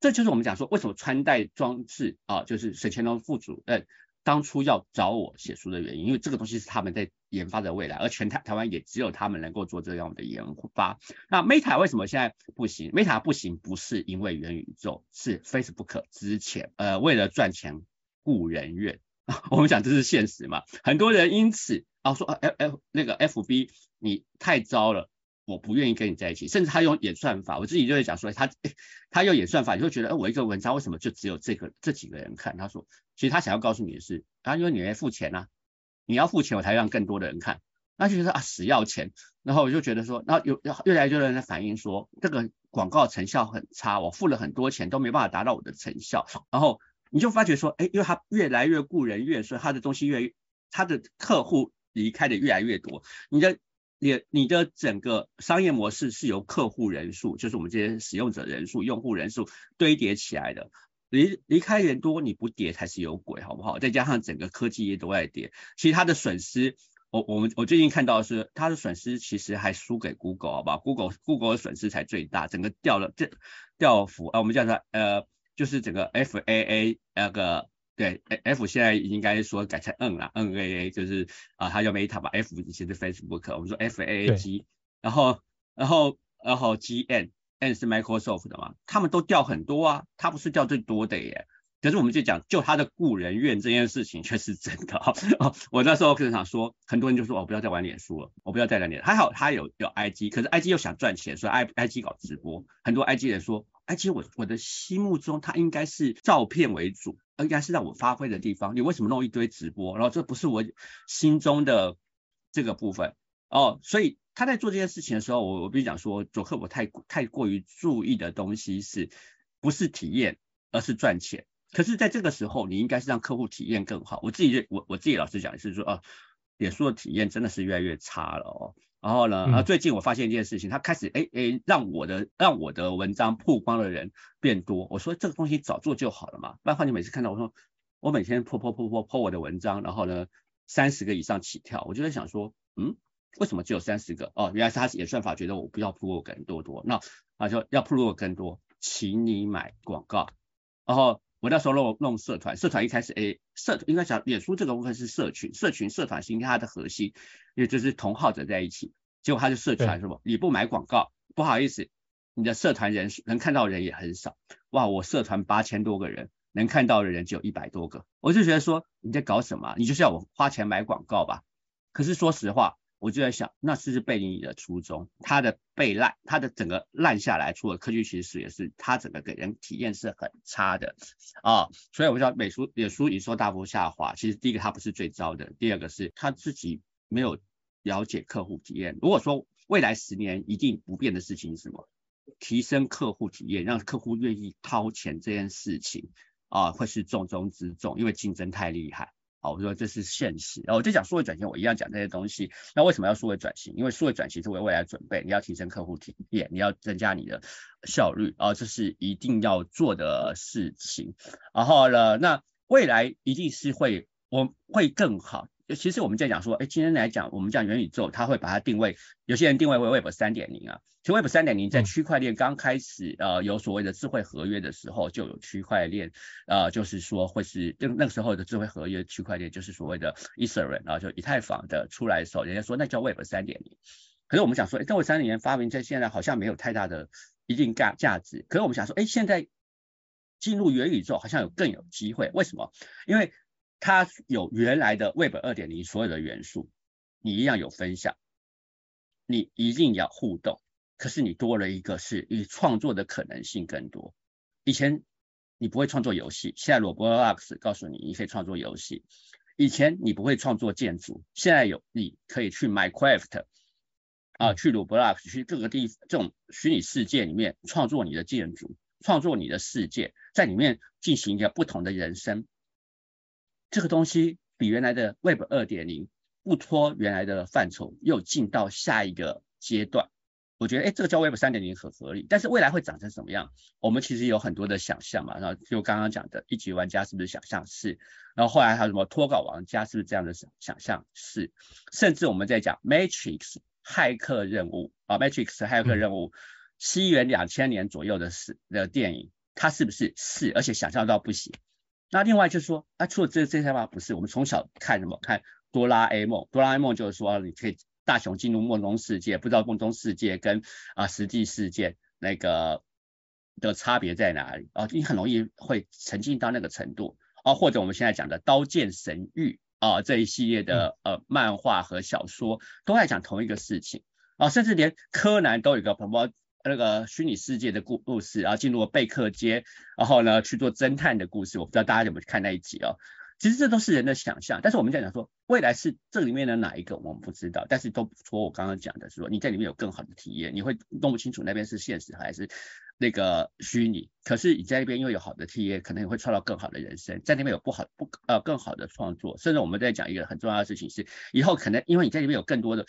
这就是我们讲说，为什么穿戴装置啊，就是沈乾隆副主任当初要找我写书的原因，因为这个东西是他们在研发的未来，而全台台湾也只有他们能够做这样的研发。那 Meta 为什么现在不行？Meta 不行不是因为元宇宙，是 Facebook 之前呃为了赚钱雇人怨，我们讲这是现实嘛。很多人因此啊说 F F 那个 FB 你太糟了。我不愿意跟你在一起，甚至他用演算法，我自己就会讲说他他用演算法，你会觉得，哎，我一个文章为什么就只有这个这几个人看？他说，其实他想要告诉你的是，啊，因为你要付钱啊，你要付钱，我才让更多的人看。那就觉得啊，死要钱。然后我就觉得说，然后有越来越多人在反映说，这个广告成效很差，我付了很多钱都没办法达到我的成效。然后你就发觉说，哎，因为他越来越雇人越，所以他的东西越，他的客户离开的越来越多。你的你你的整个商业模式是由客户人数，就是我们这些使用者人数、用户人数堆叠起来的。离离开人多，你不跌才是有鬼，好不好？再加上整个科技业都在跌，其实它的损失，我我们我最近看到是它的损失其实还输给 Google，好不好？Google Google 的损失才最大，整个掉了这掉幅啊，我们叫它呃，就是整个 F A A 那个对 F 现在应该说改成 N 了，N A A 就是啊，它叫 Meta 吧，F 以前是 Facebook，我们说 F A A G，然后然后然后 G N。N 是 Microsoft 的嘛，他们都掉很多啊，他不是掉最多的耶。可是我们就讲，就他的雇人怨这件事情 却是真的。哦，我那时候跟想说，很多人就说，我不要再玩脸书了，我不要再玩脸。还好他有有 IG，可是 IG 又想赚钱，所以 I IG 搞直播。很多 IG 人说而且我我的心目中它应该是照片为主，应该是让我发挥的地方。你为什么弄一堆直播？然后这不是我心中的这个部分哦，所以。他在做这件事情的时候，我我必须讲说，佐克我太太过于注意的东西是不是体验，而是赚钱。可是在这个时候，你应该是让客户体验更好。我自己我我自己老实讲是说，啊，脸书的体验真的是越来越差了哦。然后呢，啊，最近我发现一件事情，他开始哎哎让我的让我的文章曝光的人变多。我说这个东西早做就好了嘛，不然的话你每次看到我说我每天 po po po po po 我的文章，然后呢三十个以上起跳，我就在想说，嗯。为什么只有三十个？哦，原来是他演算法觉得我不要铺路更多多，那啊就要铺路更多，请你买广告。然后我那时候弄弄社团，社团一开始诶，社应该讲脸书这个部分是社群，社群社团形态它的核心，也就是同好者在一起。结果他就社团什么？你不买广告，不好意思，你的社团人数能看到的人也很少。哇，我社团八千多个人，能看到的人只有一百多个，我就觉得说你在搞什么？你就是要我花钱买广告吧？可是说实话。我就在想，那是不是背离你的初衷？它的被烂，它的整个烂下来，除了科技其实也是它整个给人体验是很差的啊。所以我知道美书脸书营收大幅下滑，其实第一个它不是最糟的，第二个是他自己没有了解客户体验。如果说未来十年一定不变的事情是什么？提升客户体验，让客户愿意掏钱这件事情啊，会是重中之重，因为竞争太厉害。好，我说这是现实。然后我就讲数位转型，我一样讲这些东西。那为什么要数位转型？因为数位转型是为未来准备，你要提升客户体验，你要增加你的效率，啊，这是一定要做的事情。然后呢，那未来一定是会，我会更好。其实我们在讲说，哎，今天来讲，我们讲元宇宙，它会把它定位，有些人定位为 Web 三点零啊。其实 Web 三点零在区块链刚开始呃有所谓的智慧合约的时候，就有区块链，呃，就是说会是那那个时候的智慧合约区块链就是所谓的 Ethereum 啊，就以太坊的出来的时候，人家说那叫 Web 三点零。可是我们想说，哎，Web 三点零发明在现在好像没有太大的一定价价值。可是我们想说，哎，现在进入元宇宙好像有更有机会，为什么？因为它有原来的 Web 二点零所有的元素，你一样有分享，你一定要互动，可是你多了一个是你创作的可能性更多。以前你不会创作游戏，现在 Roblox 告诉你你可以创作游戏。以前你不会创作建筑，现在有你可以去 Minecraft 啊，去 Roblox 去各个地这种虚拟世界里面创作你的建筑，创作你的世界，在里面进行一个不同的人生。这个东西比原来的 Web 二点零不脱原来的范畴，又进到下一个阶段。我觉得，哎，这个叫 Web 三点零很合理。但是未来会长成什么样？我们其实有很多的想象嘛。然后就刚刚讲的一级玩家是不是想象是？然后后来还有什么脱稿玩家是不是这样的想想象是？甚至我们在讲 Matrix 骇客任务啊，Matrix 骇客任务，西元两千年左右的事的电影，它是不是是？而且想象到不行。那另外就是说，啊，除了这这些话不是，我们从小看什么？看哆啦 A 梦，哆啦 A 梦就是说你可以大雄进入梦中世界，不知道梦中世界跟啊实际世界那个的差别在哪里啊？你很容易会沉浸到那个程度啊，或者我们现在讲的刀剑神域啊这一系列的呃漫画和小说都在讲同一个事情啊，甚至连柯南都有一个什么。那个虚拟世界的故故事，然后进入贝克街，然后呢去做侦探的故事，我不知道大家有没有看那一集哦。其实这都是人的想象，但是我们在讲说未来是这里面的哪一个我们不知道，但是都说我刚刚讲的是说你在里面有更好的体验，你会弄不清楚那边是现实还是那个虚拟，可是你在那边因为有好的体验，可能也会创造更好的人生。在那边有不好不呃更好的创作，甚至我们在讲一个很重要的事情是，以后可能因为你在里面有更多的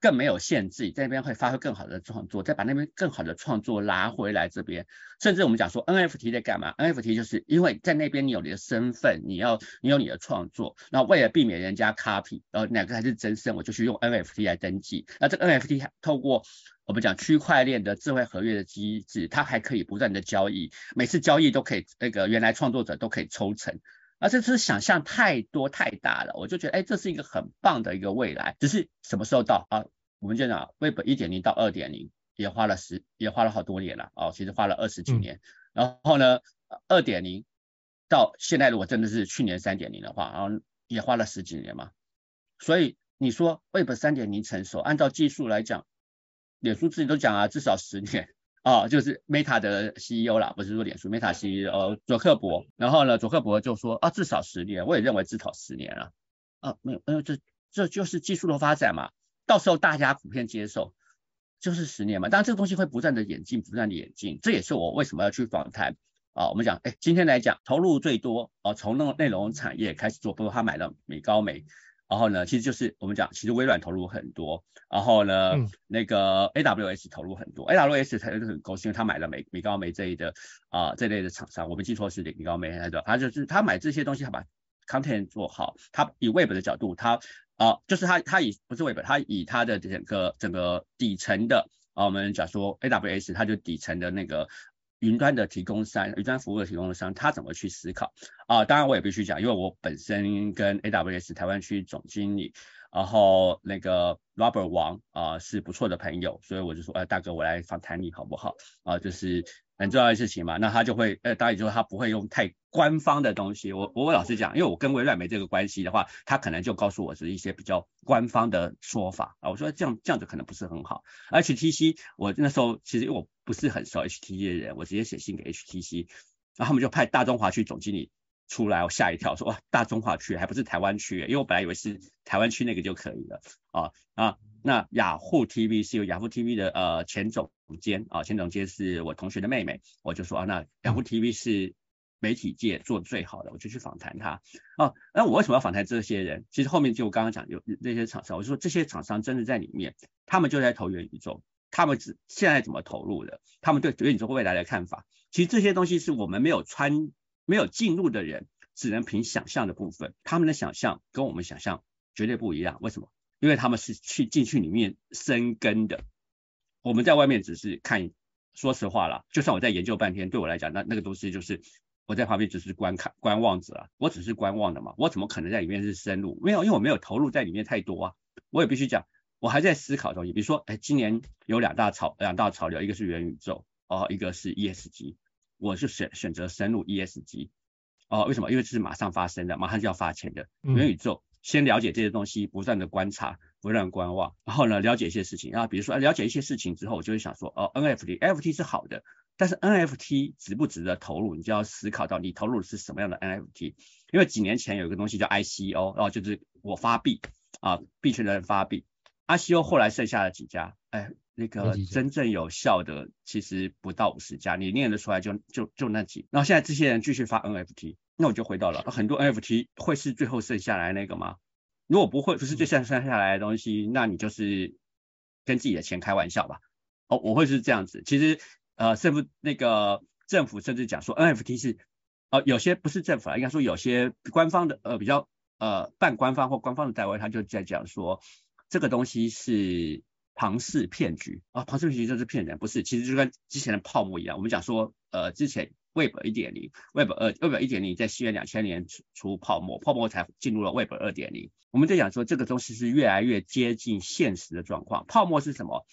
更没有限制，在那边会发挥更好的创作，再把那边更好的创作拿回来这边。甚至我们讲说 NFT 在干嘛？NFT 就是因为在那边你有你的身份，你要你有你的创作，那为了避免人家 copy，然后哪个才是真身，我就去用 NFT 来登记。那这个 NFT 透过我们讲区块链的智慧合约的机制，它还可以不断的交易，每次交易都可以那个原来创作者都可以抽成，而这次想象太多太大了，我就觉得哎，这是一个很棒的一个未来，只是什么时候到啊？我们就讲 Web 一点零到二点零也花了十也花了好多年了哦，其实花了二十几年，然后呢，二点零到现在如果真的是去年三点零的话，然后也花了十几年嘛，所以你说 Web 三点零成熟，按照技术来讲。脸书自己都讲啊，至少十年哦，就是 Meta 的 CEO 啦，不是说脸书 Meta CEO 佐克伯，然后呢，佐克伯就说啊，至少十年，我也认为至少十年了。啊，没有没有，这这就是技术的发展嘛，到时候大家普遍接受就是十年嘛，当然这个东西会不断的演进，不断的演进，这也是我为什么要去访谈。啊，我们讲，哎，今天来讲投入最多啊，从那个内容产业开始做，包括他买了米高梅。然后呢，其实就是我们讲，其实微软投入很多，然后呢，嗯、那个 AWS 投入很多，AWS 才是很高兴，因为他买了美米高梅这一的啊、呃、这类的厂商，我没记错是米高梅他就是他买这些东西，他把 content 做好，他以 Web 的角度，他啊、呃、就是他他以不是 Web，他以他的整个整个底层的啊，我们讲说 AWS，他就底层的那个。云端的提供商，云端服务的提供商，他怎么去思考啊？当然我也必须讲，因为我本身跟 AWS 台湾区总经理，然后那个 Robert 王啊是不错的朋友，所以我就说，哎、呃，大哥，我来访谈你好不好？啊，就是。很重要的事情嘛，那他就会，呃，当然就是他不会用太官方的东西。我我老实讲，因为我跟微软没这个关系的话，他可能就告诉我是一些比较官方的说法啊。我说这样这样子可能不是很好。HTC，我那时候其实因为我不是很熟 HTC 的人，我直接写信给 HTC，然后他们就派大中华区总经理出来，我吓一跳，说哇，大中华区还不是台湾区，因为我本来以为是台湾区那个就可以了啊啊。那雅虎 TV 是由雅虎 TV 的呃前总监啊，钱总监是我同学的妹妹，我就说啊，那雅虎 TV 是媒体界做最好的，我就去访谈他哦、啊。那我为什么要访谈这些人？其实后面就我刚刚讲有那些厂商，我就说这些厂商真的在里面，他们就在投元宇宙，他们只现在怎么投入的？他们对元宇宙未来的看法，其实这些东西是我们没有穿没有进入的人，只能凭想象的部分，他们的想象跟我们想象绝对不一样。为什么？因为他们是去进去里面生根的，我们在外面只是看，说实话啦，就算我在研究半天，对我来讲，那那个东西就是我在旁边只是观看观望者啊，我只是观望的嘛，我怎么可能在里面是深入？没有，因为我没有投入在里面太多啊。我也必须讲，我还在思考东西，比如说，哎，今年有两大潮两大潮流，一个是元宇宙，哦，一个是 ESG，我是选选择深入 ESG，哦，为什么？因为这是马上发生的，马上就要发钱的元宇宙。嗯先了解这些东西，不断的观察，不断观望，然后呢，了解一些事情，然后比如说了解一些事情之后，我就会想说，哦，NFT，NFT 是好的，但是 NFT 值不值得投入？你就要思考到你投入的是什么样的 NFT。因为几年前有一个东西叫 ICO，然后就是我发币啊，币圈的人发币，ICO 后来剩下了几家，哎，那个真正有效的其实不到五十家，你念得出来就就就那几，然后现在这些人继续发 NFT。那我就回到了很多 NFT 会是最后剩下来那个吗？如果不会，不是最剩剩下来的东西，那你就是跟自己的钱开玩笑吧。哦，我会是这样子。其实呃，政府那个政府甚至讲说 NFT 是呃有些不是政府啊，应该说有些官方的呃比较呃半官方或官方的单位，他就在讲说这个东西是庞氏骗局啊，庞氏骗局就是骗人，不是，其实就跟之前的泡沫一样。我们讲说呃之前。Web 一点零，Web 二，Web 一点零在西元两千年出出泡沫，泡沫才进入了 Web 二点零。我们在讲说这个东西是越来越接近现实的状况。泡沫是什么？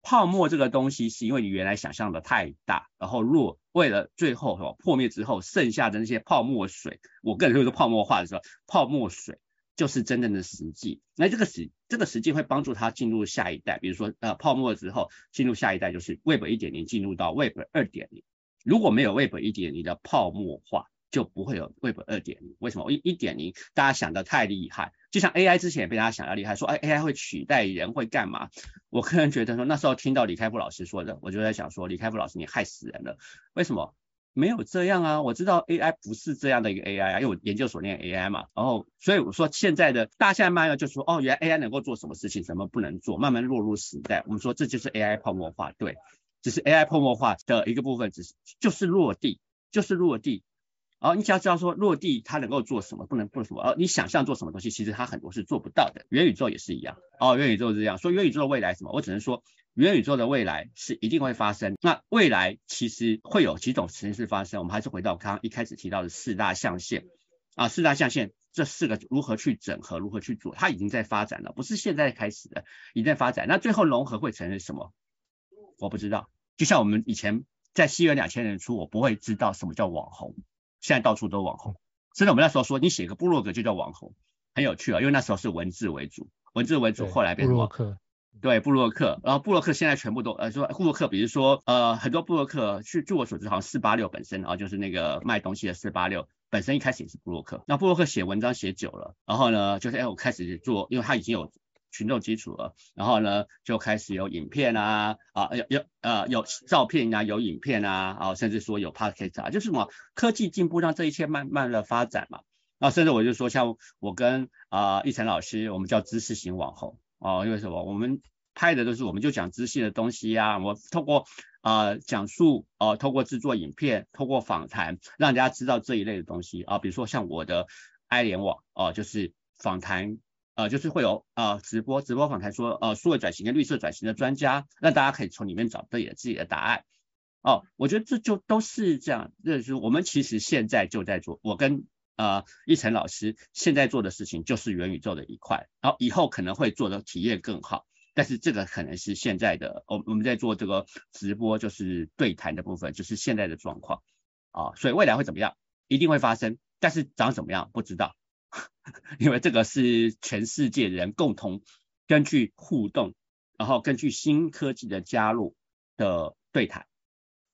泡沫这个东西是因为你原来想象的太大，然后若为了最后什么破灭之后剩下的那些泡沫水，我个人会说泡沫化的时候，泡沫水就是真正的实际。那这个实这个实际会帮助它进入下一代，比如说呃泡沫之后进入下一代就是 Web 一点零进入到 Web 二点零。如果没有 Web 一点零的泡沫化，就不会有 Web 二点零。为什么？一一点零大家想的太厉害，就像 AI 之前也被大家想的厉害，说哎 AI 会取代人会干嘛？我个人觉得说那时候听到李开复老师说的，我就在想说李开复老师你害死人了，为什么？没有这样啊，我知道 AI 不是这样的一个 AI 啊，因为我研究所念 AI 嘛，然后所以我说现在的大家现在慢就说哦，原来 AI 能够做什么事情，什么不能做，慢慢落入时代。我们说这就是 AI 泡沫化，对，只是 AI 泡沫化的一个部分，只是就是落地，就是落地。哦，你只要知道说落地它能够做什么，不能做什么，哦，你想象做什么东西，其实它很多是做不到的。元宇宙也是一样，哦，元宇宙是这样，说元宇宙的未来什么，我只能说元宇宙的未来是一定会发生。那未来其实会有几种形式发生，我们还是回到刚刚一开始提到的四大象限啊，四大象限这四个如何去整合，如何去做，它已经在发展了，不是现在开始的，已经在发展。那最后融合会成为什么？我不知道。就像我们以前在西元两千年初，我不会知道什么叫网红。现在到处都网红，甚至我们那时候说，你写个部落格就叫网红，很有趣啊，因为那时候是文字为主，文字为主，后来变成部落客，对，布洛克，然后布洛克现在全部都呃说布洛克，比如说呃很多布洛克，据据我所知，好像四八六本身啊，就是那个卖东西的四八六本身一开始也是布洛克，那布洛克写文章写久了，然后呢就是哎我开始做，因为他已经有。群众基础了，然后呢，就开始有影片啊，啊有有呃有照片啊，有影片啊，啊甚至说有 podcast 啊，就是什么科技进步让这一切慢慢的发展嘛，啊甚至我就说像我跟啊奕成老师，我们叫知识型网红哦，因为什么？我们拍的都是我们就讲知识的东西啊，我透过啊讲述哦，透过制作影片，透过访谈，让大家知道这一类的东西啊，比如说像我的爱联网哦，就是访谈。呃，就是会有呃直播直播访谈说呃数位转型跟绿色转型的专家，让大家可以从里面找对自己的答案。哦，我觉得这就都是这样，就是我们其实现在就在做，我跟呃一晨老师现在做的事情就是元宇宙的一块，然后以后可能会做的体验更好，但是这个可能是现在的，我我们在做这个直播就是对谈的部分，就是现在的状况啊，所以未来会怎么样，一定会发生，但是长怎么样不知道。因为这个是全世界人共同根据互动，然后根据新科技的加入的对谈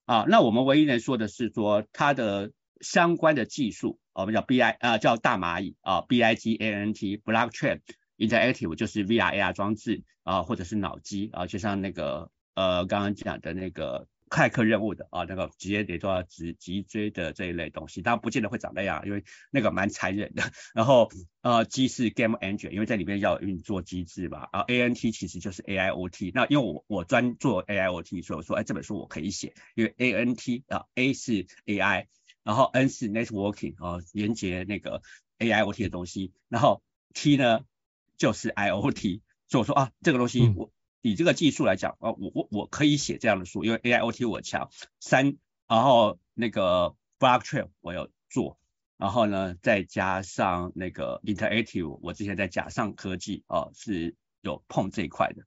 啊，那我们唯一能说的是说它的相关的技术，我们叫 B I 啊叫大蚂蚁啊 B I G A N T Blockchain Interactive 就是 V R A R 装置啊或者是脑机啊，就像那个呃刚刚讲的那个。骇客任务的啊，那个直接得做直脊椎的这一类东西，当然不见得会长那样，因为那个蛮残忍的。然后呃，G 是 Game Engine，因为在里面要运作机制嘛。然后 A N T 其实就是 A I O T，那因为我我专做 A I O T，所以我说哎这本书我可以写，因为 A N T 啊 A 是 A I，然后 N 是 Networking 啊连接那个 A I O T 的东西，然后 T 呢就是 I O T，所以我说啊这个东西我。嗯以这个技术来讲啊，我我我可以写这样的书，因为 AIoT 我强。三，然后那个 Blockchain 我有做，然后呢再加上那个 Interactive，我之前在甲上科技啊是有碰这一块的。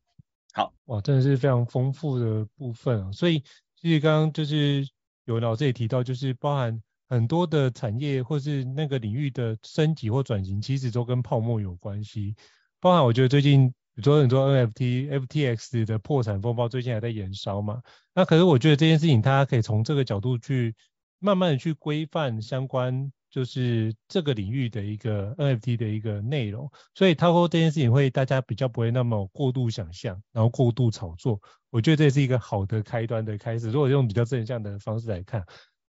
好，哇，真的是非常丰富的部分啊。所以其实刚刚就是有老师也提到，就是包含很多的产业或是那个领域的升级或转型，其实都跟泡沫有关系。包含我觉得最近。比如说很多 NFT、FTX 的破产风暴最近还在延烧嘛，那可是我觉得这件事情，它可以从这个角度去慢慢的去规范相关，就是这个领域的一个 NFT 的一个内容，所以透过这件事情会大家比较不会那么过度想象，然后过度炒作，我觉得这是一个好的开端的开始。如果用比较正向的方式来看，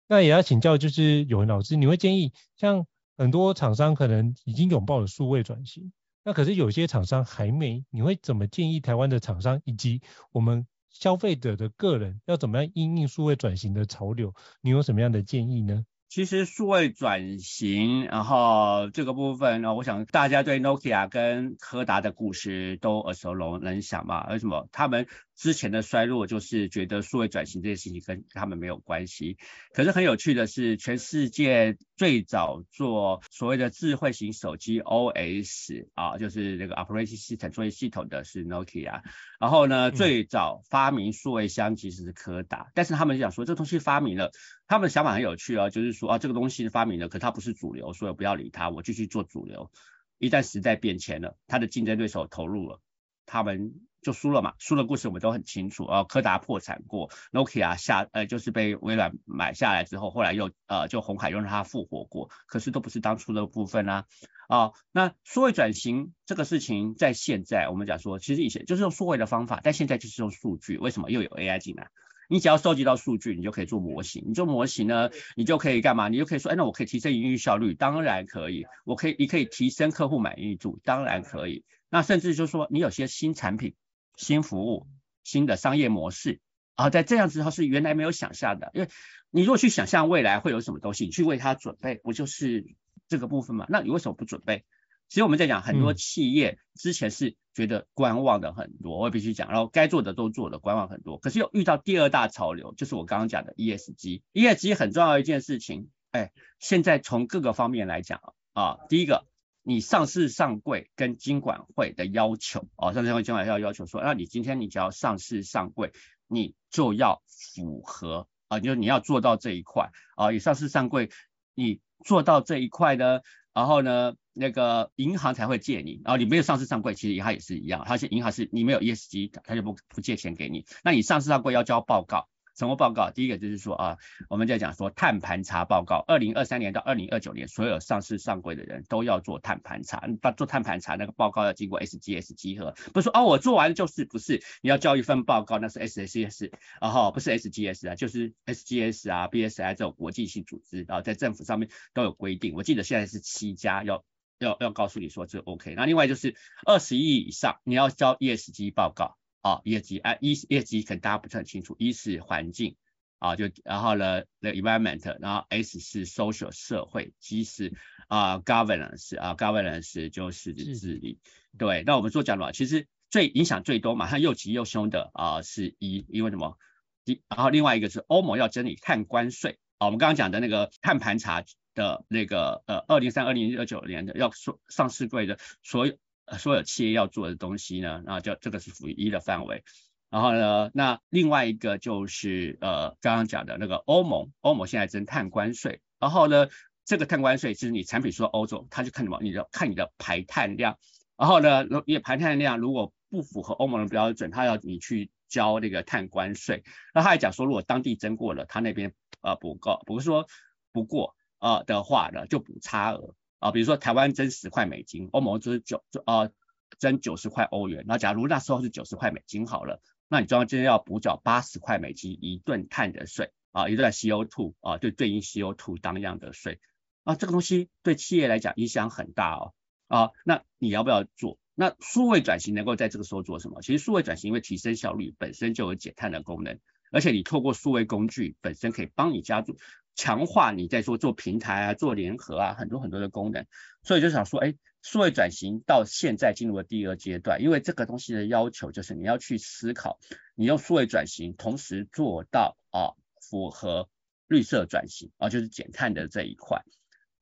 那也要请教就是有文老师，你会建议像很多厂商可能已经拥抱了数位转型。那可是有些厂商还没，你会怎么建议台湾的厂商以及我们消费者的个人要怎么样因应数位转型的潮流？你有什么样的建议呢？其实数位转型，然后这个部分呢，我想大家对 Nokia 跟柯达的故事都耳熟能详嘛。为什么？他们之前的衰落就是觉得数位转型这件事情跟他们没有关系。可是很有趣的是，全世界最早做所谓的智慧型手机 OS 啊，就是这个 Operating System 作业系统的是 Nokia。然后呢，最早发明数位相机是柯达，但是他们就想说这东西发明了。他们的想法很有趣啊，就是说啊，这个东西发明了，可它不是主流，所以不要理它，我继续做主流。一旦时代变迁了，它的竞争对手投入了，他们就输了嘛，输的故事我们都很清楚啊。柯达破产过，Nokia 下呃就是被微软买下来之后，后来又呃就鸿海又让它复活过，可是都不是当初的部分啊。啊，那数位转型这个事情在现在我们讲说，其实以前就是用数位的方法，但现在就是用数据，为什么又有 AI 进来？你只要收集到数据，你就可以做模型。你做模型呢，你就可以干嘛？你就可以说，哎，那我可以提升营运效率，当然可以。我可以，你可以提升客户满意度，当然可以。那甚至就是说，你有些新产品。新服务、新的商业模式啊，在这样之后是原来没有想象的，因为你如果去想象未来会有什么东西，你去为它准备，不就是这个部分吗？那你为什么不准备？其实我们在讲很多企业之前是觉得观望的很多，我也必须讲，然后该做的都做了，观望很多，可是又遇到第二大潮流，就是我刚刚讲的 ESG。ESG 很重要的一件事情，哎，现在从各个方面来讲啊，第一个。你上市上柜跟金管会的要求啊，上市上柜金管会要要求说，那你今天你只要上市上柜，你就要符合啊，就是你要做到这一块啊，你上市上柜，你做到这一块呢，然后呢，那个银行才会借你，然后你没有上市上柜，其实银行也是一样，它是银行是你没有 ESG，它就不不借钱给你，那你上市上柜要交报告。什么报告？第一个就是说啊，我们在讲说碳盘查报告，二零二三年到二零二九年，所有上市上柜的人都要做碳盘查。把做碳盘查那个报告要经过 SGS 集合，不是说哦我做完就是不是，你要交一份报告，那是 SGS，然后不是 SGS 啊，就是 SGS 啊、BSI 这种国际性组织，然后在政府上面都有规定。我记得现在是七家要要要告诉你说这 OK。那另外就是二十亿以上，你要交 ESG 报告。啊，业绩啊，一业绩可能大家不是很清楚，一是环境啊，就然后呢，the environment，然后 S 是 social 社会，G 是啊 governance 啊 governance 就是治理，对，那我们说讲的话，其实最影响最多，马上又急又凶的啊是一，因为什么？一，然后另外一个是欧盟要征你碳关税啊，我们刚刚讲的那个碳盘查的那个呃二零三二零二九年的要上上市柜的所有。所有企业要做的东西呢，然后就这个是属于一的范围。然后呢，那另外一个就是呃刚刚讲的那个欧盟，欧盟现在征碳关税。然后呢，这个碳关税是你产品输到欧洲，他就看什么？你的看你的排碳量。然后呢，你的排碳量如果不符合欧盟的标准，他要你去交那个碳关税。那他还讲说，如果当地征过了，他那边呃不够，不是说不过呃的话呢，就补差额。啊，比如说台湾征十块美金，欧盟就是九就啊征九十块欧元。那假如那时候是九十块美金好了，那你中间要补缴八十块美金一吨碳的税啊，一吨 CO2 啊，就对应 CO2 当样的税啊，这个东西对企业来讲影响很大哦啊，那你要不要做？那数位转型能够在这个时候做什么？其实数位转型因为提升效率，本身就有减碳的功能，而且你透过数位工具本身可以帮你加注。强化你在说做平台啊，做联合啊，很多很多的功能，所以就想说，哎，数位转型到现在进入了第二阶段，因为这个东西的要求就是你要去思考，你用数位转型同时做到啊符合绿色转型啊，就是减碳的这一块。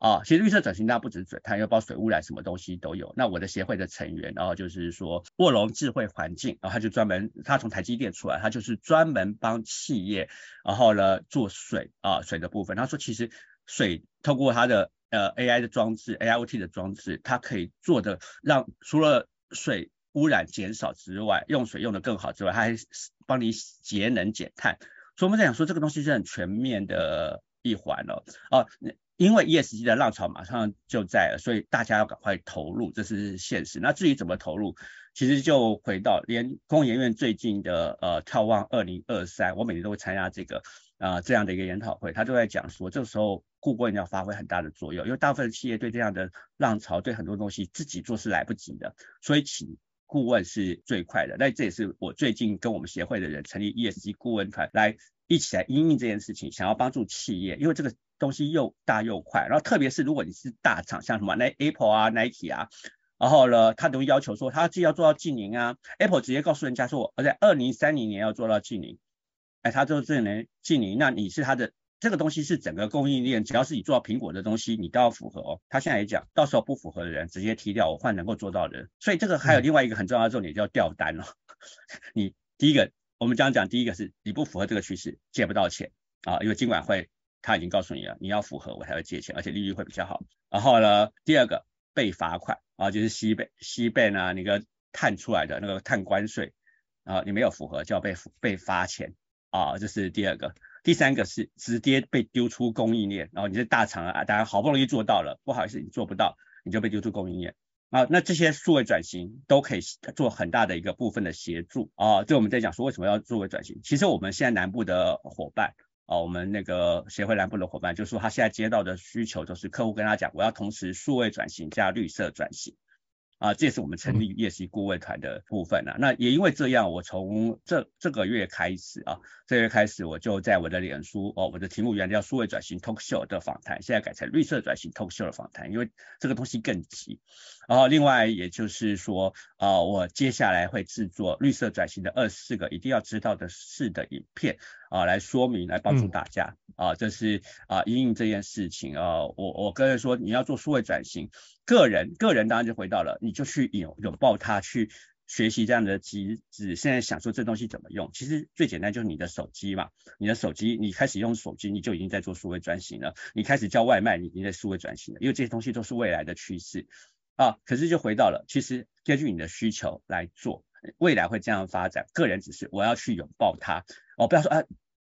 啊，其实绿色转型它不只是减碳，要包括水污染，什么东西都有。那我的协会的成员，然后就是说卧龙智慧环境，然后他就专门，他从台积电出来，他就是专门帮企业，然后呢做水啊水的部分。他说其实水透过他的呃 AI 的装置，AIoT 的装置，它可以做的让除了水污染减少之外，用水用得更好之外，它还帮你节能减碳。所以我们在讲说这个东西是很全面的一环哦，哦、啊。因为 ESG 的浪潮马上就在了，所以大家要赶快投入，这是现实。那至于怎么投入，其实就回到连工研院最近的呃眺望二零二三，我每年都会参加这个啊、呃、这样的一个研讨会，他都在讲说，这个时候顾问要发挥很大的作用，因为大部分企业对这样的浪潮，对很多东西自己做是来不及的，所以请顾问是最快的。那这也是我最近跟我们协会的人成立 ESG 顾问团，来一起来因应这件事情，想要帮助企业，因为这个。东西又大又快，然后特别是如果你是大厂，像什么那 Apple 啊、Nike 啊，然后呢，他都要求说他既要做到净零啊，Apple 直接告诉人家说，我在二零三零年要做到净零，哎，他做这年净零，那你是他的这个东西是整个供应链，只要是你做到苹果的东西，你都要符合哦。他现在也讲，到时候不符合的人直接踢掉，我换能够做到的人。所以这个还有另外一个很重要的重点叫掉单哦。你第一个，我们刚刚讲第一个是你不符合这个趋势，借不到钱啊，因为今管会。他已经告诉你了，你要符合我才会借钱，而且利率会比较好。然后呢，第二个被罚款啊，就是西贝西贝呢，那个碳出来的那个碳关税啊，你没有符合就要被被罚钱啊，这是第二个。第三个是直接被丢出供应链，然后你是大厂啊，大家好不容易做到了，不好意思，你做不到，你就被丢出供应链啊。那这些数位转型都可以做很大的一个部分的协助啊。就我们在讲说为什么要数位转型，其实我们现在南部的伙伴啊，我们那个协会南部的伙伴就说他现在接到的需求就是客户跟他讲，我要同时数位转型加绿色转型。啊，这也是我们成立 ESG 顾问团的部分啊。那也因为这样，我从这这个月开始啊，这个月开始我就在我的脸书哦，我的题目原来叫数位转型 Talk Show 的访谈，现在改成绿色转型 Talk Show 的访谈，因为这个东西更急。然后另外也就是说，啊，我接下来会制作绿色转型的二十四个一定要知道的事的影片啊，来说明，来帮助大家啊，这是啊，因应这件事情啊，我我跟人说，你要做数位转型。个人，个人当然就回到了，你就去拥拥抱它，去学习这样的机制。现在想说这东西怎么用，其实最简单就是你的手机嘛，你的手机，你开始用手机，你就已经在做数位转型了。你开始叫外卖，你已经在数位转型了，因为这些东西都是未来的趋势啊。可是就回到了，其实根据你的需求来做，未来会这样发展。个人只是我要去拥抱它，哦，不要说啊。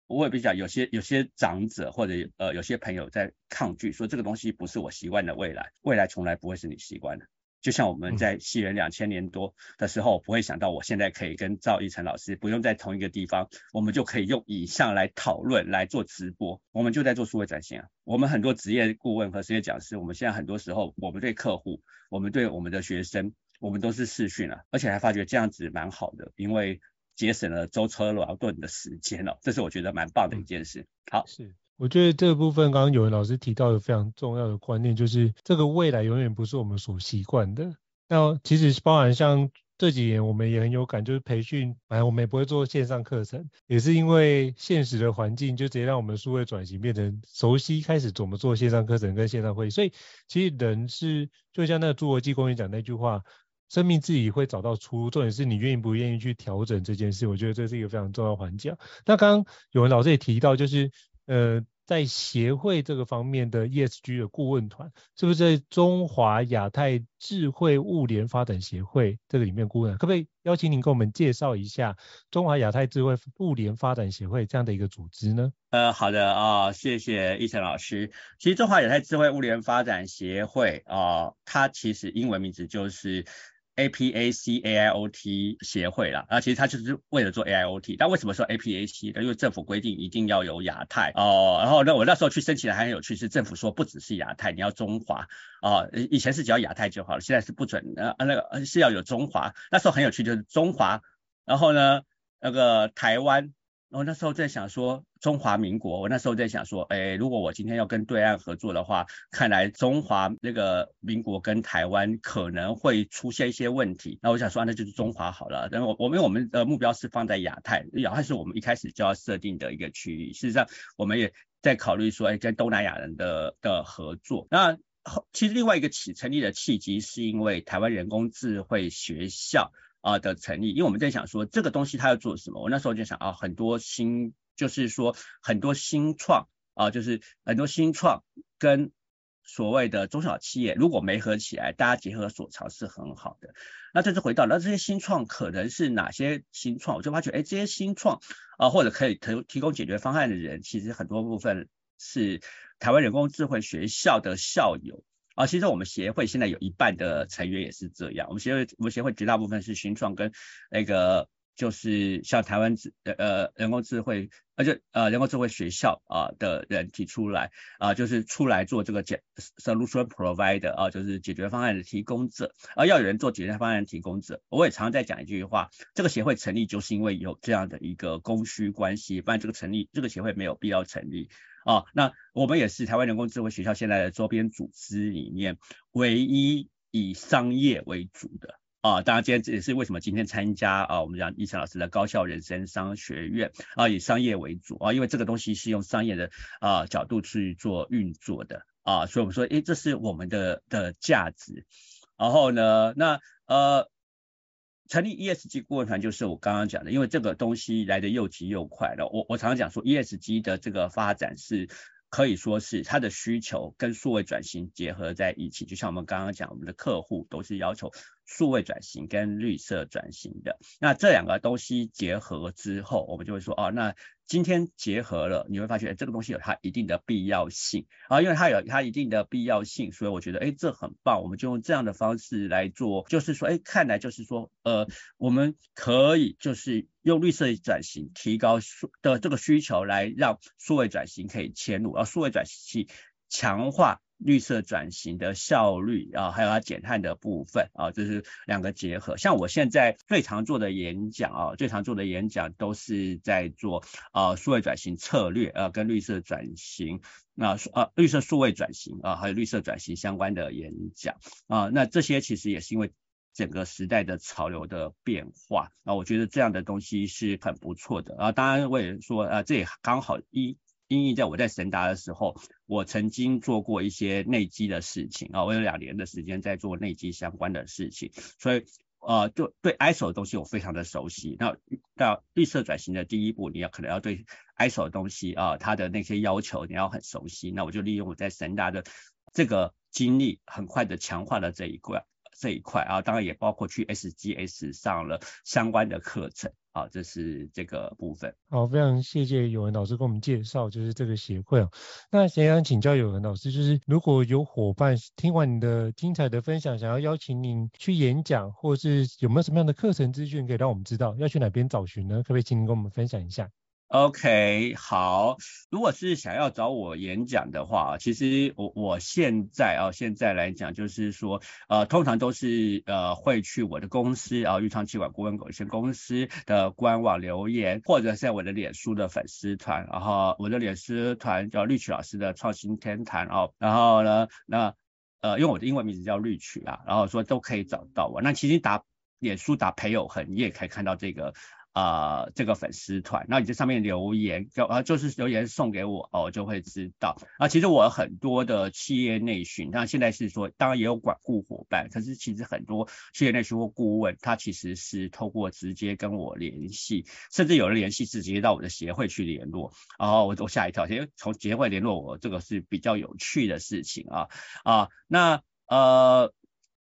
我也比较有些有些长者或者呃有些朋友在抗拒说这个东西不是我习惯的未来，未来从来不会是你习惯的。就像我们在西元两千年多的时候，不会想到我现在可以跟赵胤丞老师不用在同一个地方，我们就可以用影像来讨论来做直播，我们就在做数位转型啊。我们很多职业顾问和职业讲师，我们现在很多时候我们对客户，我们对我们的学生，我们都是视讯啊，而且还发觉这样子蛮好的，因为。节省了舟车劳顿的时间哦，这是我觉得蛮棒的一件事。好，是，我觉得这个部分刚刚有文老师提到的非常重要的观念，就是这个未来永远不是我们所习惯的。那其实包含像这几年我们也很有感，就是培训，反正我们也不会做线上课程，也是因为现实的环境就直接让我们数位转型变成熟悉，开始怎么做线上课程跟线上会议。所以其实人是就像那个侏罗纪公园讲那句话。生命自己会找到出路，重点是你愿意不愿意去调整这件事。我觉得这是一个非常重要的环节。那刚刚有人老师也提到，就是呃，在协会这个方面的 ESG 的顾问团，是不是中华亚太智慧物联发展协会这个里面顾问？可不可以邀请您跟我们介绍一下中华亚太智慧物联发展协会这样的一个组织呢？呃，好的啊、谢谢胤丞老师。其实中华亚太智慧物联发展协会啊、它其实英文名字就是。APAC AIoT 协会啦，啊，其实它就是为了做 AIoT。但为什么说 APAC 呢？因为政府规定一定要有亚太哦。然后呢，我那时候去申请的还很有趣，是政府说不只是亚太，你要中华啊。以前是只要亚太就好了，现在是不准呃，那个是要有中华。那时候很有趣，就是中华，然后呢，那个台湾。我那时候在想说，中华民国。我那时候在想说，哎，如果我今天要跟对岸合作的话，看来中华那个民国跟台湾可能会出现一些问题。那我想说，那就是中华好了。然后我，我们我们的目标是放在亚太，亚太是我们一开始就要设定的一个区域。事实上，我们也在考虑说，哎，跟东南亚人的的合作。那其实另外一个起成立的契机，是因为台湾人工智慧学校。啊的成立，因为我们在想说这个东西它要做什么，我那时候就想啊，很多新就是说很多新创啊，就是很多新创跟所谓的中小企业如果没合起来，大家结合所长是很好的。那这次回到那这些新创可能是哪些新创？我就发觉哎，这些新创啊，或者可以提提供解决方案的人，其实很多部分是台湾人工智慧学校的校友。啊，其实我们协会现在有一半的成员也是这样。我们协会，我们协会绝大部分是新创跟那个就是像台湾智呃人工智慧，而且呃人工智慧学校啊的人提出来啊，就是出来做这个解 solution provider 啊，就是解决方案的提供者。而要有人做解决方案的提供者，我也常常在讲一句话，这个协会成立就是因为有这样的一个供需关系，不然这个成立这个协会没有必要成立。啊，那我们也是台湾人工智慧学校现在的周边组织里面唯一以商业为主的啊。当然，今天这也是为什么今天参加啊，我们讲胤丞老师的高校人生商学院啊，以商业为主啊，因为这个东西是用商业的啊角度去做运作的啊，所以我们说，诶，这是我们的的价值。然后呢，那呃。成立 ESG 顾问团就是我刚刚讲的，因为这个东西来的又急又快了。我我常常讲说，ESG 的这个发展是可以说是它的需求跟数位转型结合在一起。就像我们刚刚讲，我们的客户都是要求数位转型跟绿色转型的。那这两个东西结合之后，我们就会说，哦，那今天结合了，你会发现这个东西有它一定的必要性啊，因为它有它一定的必要性，所以我觉得，哎，这很棒，我们就用这样的方式来做，就是说，哎，看来就是说，呃，我们可以就是用绿色转型提高数的这个需求，来让数位转型可以迁入，而数位转型强化。绿色转型的效率啊，还有它减碳的部分啊，这是两个结合。像我现在最常做的演讲啊，最常做的演讲都是在做啊数位转型策略啊，跟绿色转型啊啊绿色数位转型啊，还有绿色转型相关的演讲啊。那这些其实也是因为整个时代的潮流的变化啊，我觉得这样的东西是很不错的啊。当然我也说啊，这也刚好一。因为在我在神达的时候，我曾经做过一些内机的事情啊，我有两年的时间在做内机相关的事情，所以呃，就对 ISO 的东西我非常的熟悉。那到绿色转型的第一步，你要可能要对 ISO 的东西啊，它的那些要求你要很熟悉。那我就利用我在神达的这个经历，很快的强化了这一块。这一块啊，当然也包括去 SGS 上了相关的课程好，这是这个部分。好，非常谢谢有文老师给我们介绍，就是这个协会哦。那想想请教有文老师，就是如果有伙伴听完你的精彩的分享，想要邀请您去演讲，或是有没有什么样的课程资讯可以让我们知道，要去哪边找寻呢？可不可以请您跟我们分享一下？OK，好。如果是想要找我演讲的话，其实我我现在啊，现在来讲就是说，呃，通常都是呃会去我的公司啊，钰创企管顾问有限公司的官网留言，或者在我的脸书的粉丝团，然后我的脸书团叫绿曲老师的创新天坛哦，然后呢，那呃用我的英文名字叫绿曲啊，然后说都可以找到我。那其实打脸书打裴有恒，你也可以看到这个。啊、呃，这个粉丝团，那你在上面留言，就啊就是留言送给我，哦，我就会知道。啊，其实我很多的企业内训，那现在是说，当然也有管顾伙伴，可是其实很多企业内训或顾问，他其实是透过直接跟我联系，甚至有的联系是直接到我的协会去联络。然后我我吓一跳，因为从协会联络我，这个是比较有趣的事情啊啊，那呃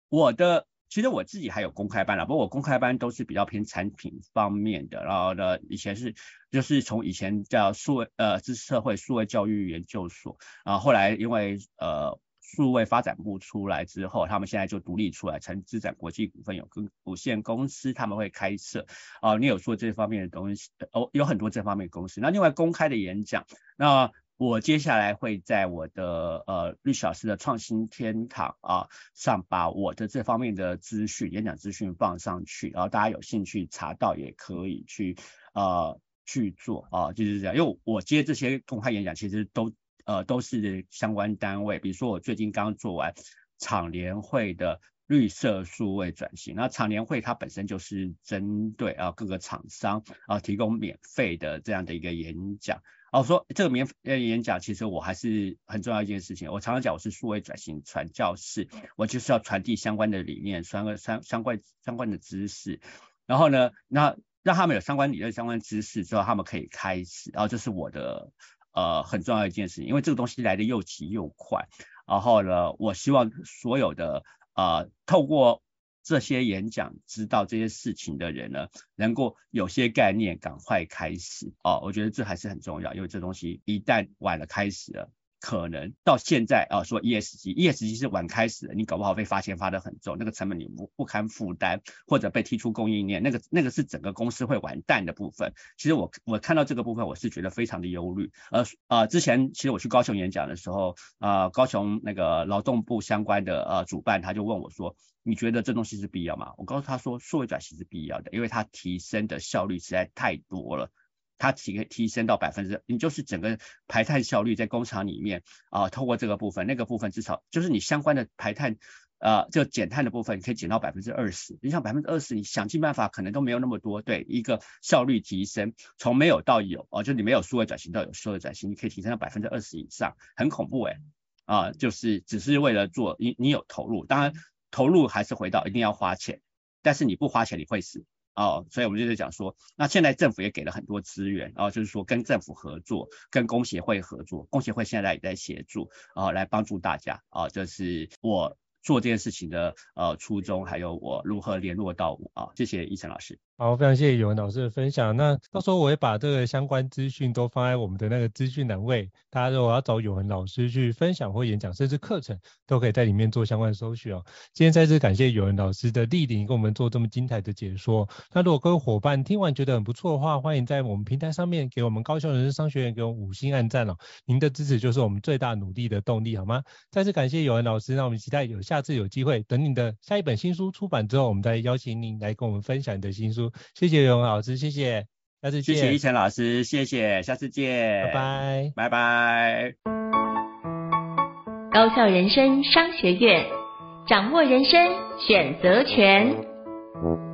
我的。其实我自己还有公开班啦，不过我公开班都是比较偏产品方面的。然后呢，以前是就是从以前叫数位呃知识社会数位教育研究所，然后后来因为呃数位发展部出来之后，他们现在就独立出来成资展国际股份有有限公司，他们会开设啊、你有做这方面的东西哦，有很多这方面的公司。那另外公开的演讲，那。我接下来会在我的呃绿取老师的创新天堂啊上把我的这方面的资讯、演讲资讯放上去，然后大家有兴趣查到也可以去呃去做啊，就是这样。因为我接这些公开演讲，其实都呃都是相关单位，比如说我最近刚做完厂联会的绿色数位转型，那厂联会它本身就是针对啊各个厂商啊提供免费的这样的一个演讲。哦，说这个免费演讲，其实我还是很重要一件事情。我常常讲，我是数位转型传教士，我就是要传递相关的理念、相关相相关相关的知识。然后呢，那让他们有相关理论、相关知识之后，他们可以开始。然后这是我的呃很重要一件事情，因为这个东西来的又急又快。然后呢，我希望所有的啊透过。这些演讲知道这些事情的人呢，能够有些概念，赶快开始啊。我觉得这还是很重要，因为这东西一旦晚了开始了。可能到现在啊，说 ESG，ESG 是晚开始，你搞不好被发现发得很重，那个成本你不不堪负担，或者被踢出供应链，那个那个是整个公司会完蛋的部分。其实我我看到这个部分，我是觉得非常的忧虑。呃呃，之前其实我去高雄演讲的时候，啊、呃，高雄那个劳动部相关的呃主办他就问我说，你觉得这东西是必要吗？我告诉他说，数位转型是必要的，因为它提升的效率实在太多了。它提提升到百分之，你就是整个排碳效率在工厂里面啊、透过这个部分，那个部分至少就是你相关的排碳啊、呃，就减碳的部分，你可以减到百分之二十。你想百分之二十，你想尽办法可能都没有那么多。对，一个效率提升，从没有到有哦，就你没有数位转型到有数位转型，你可以提升到百分之二十以上，很恐怖诶、欸。啊、就是只是为了做，你你有投入，当然投入还是回到一定要花钱，但是你不花钱你会死。哦，所以我们就在讲说，那现在政府也给了很多资源，然后就是说跟政府合作，跟工协会合作，工协会现在也在协助，啊，来帮助大家，啊，这是我做这件事情的呃初衷，还有我如何联络到我啊。谢谢軼程老师。好，非常谢谢有文老师的分享。那到时候我会把这个相关资讯都放在我们的那个资讯栏位，大家如果要找有文老师去分享或演讲，甚至课程，都可以在里面做相关的搜寻哦。今天再次感谢有文老师的莅临，跟我们做这么精彩的解说。那如果各位伙伴听完觉得很不错的话，欢迎在我们平台上面给我们高效人生商学院给我们五星按赞哦。您的支持就是我们最大努力的动力，好吗？再次感谢有文老师，让我们期待有下次有机会，等你的下一本新书出版之后，我们再邀请您来跟我们分享你的新书。谢谢荣文老师，谢谢，下次见。谢谢一晨老师，谢谢，下次见。拜拜，拜拜。高校人生商学院，掌握人生选择权。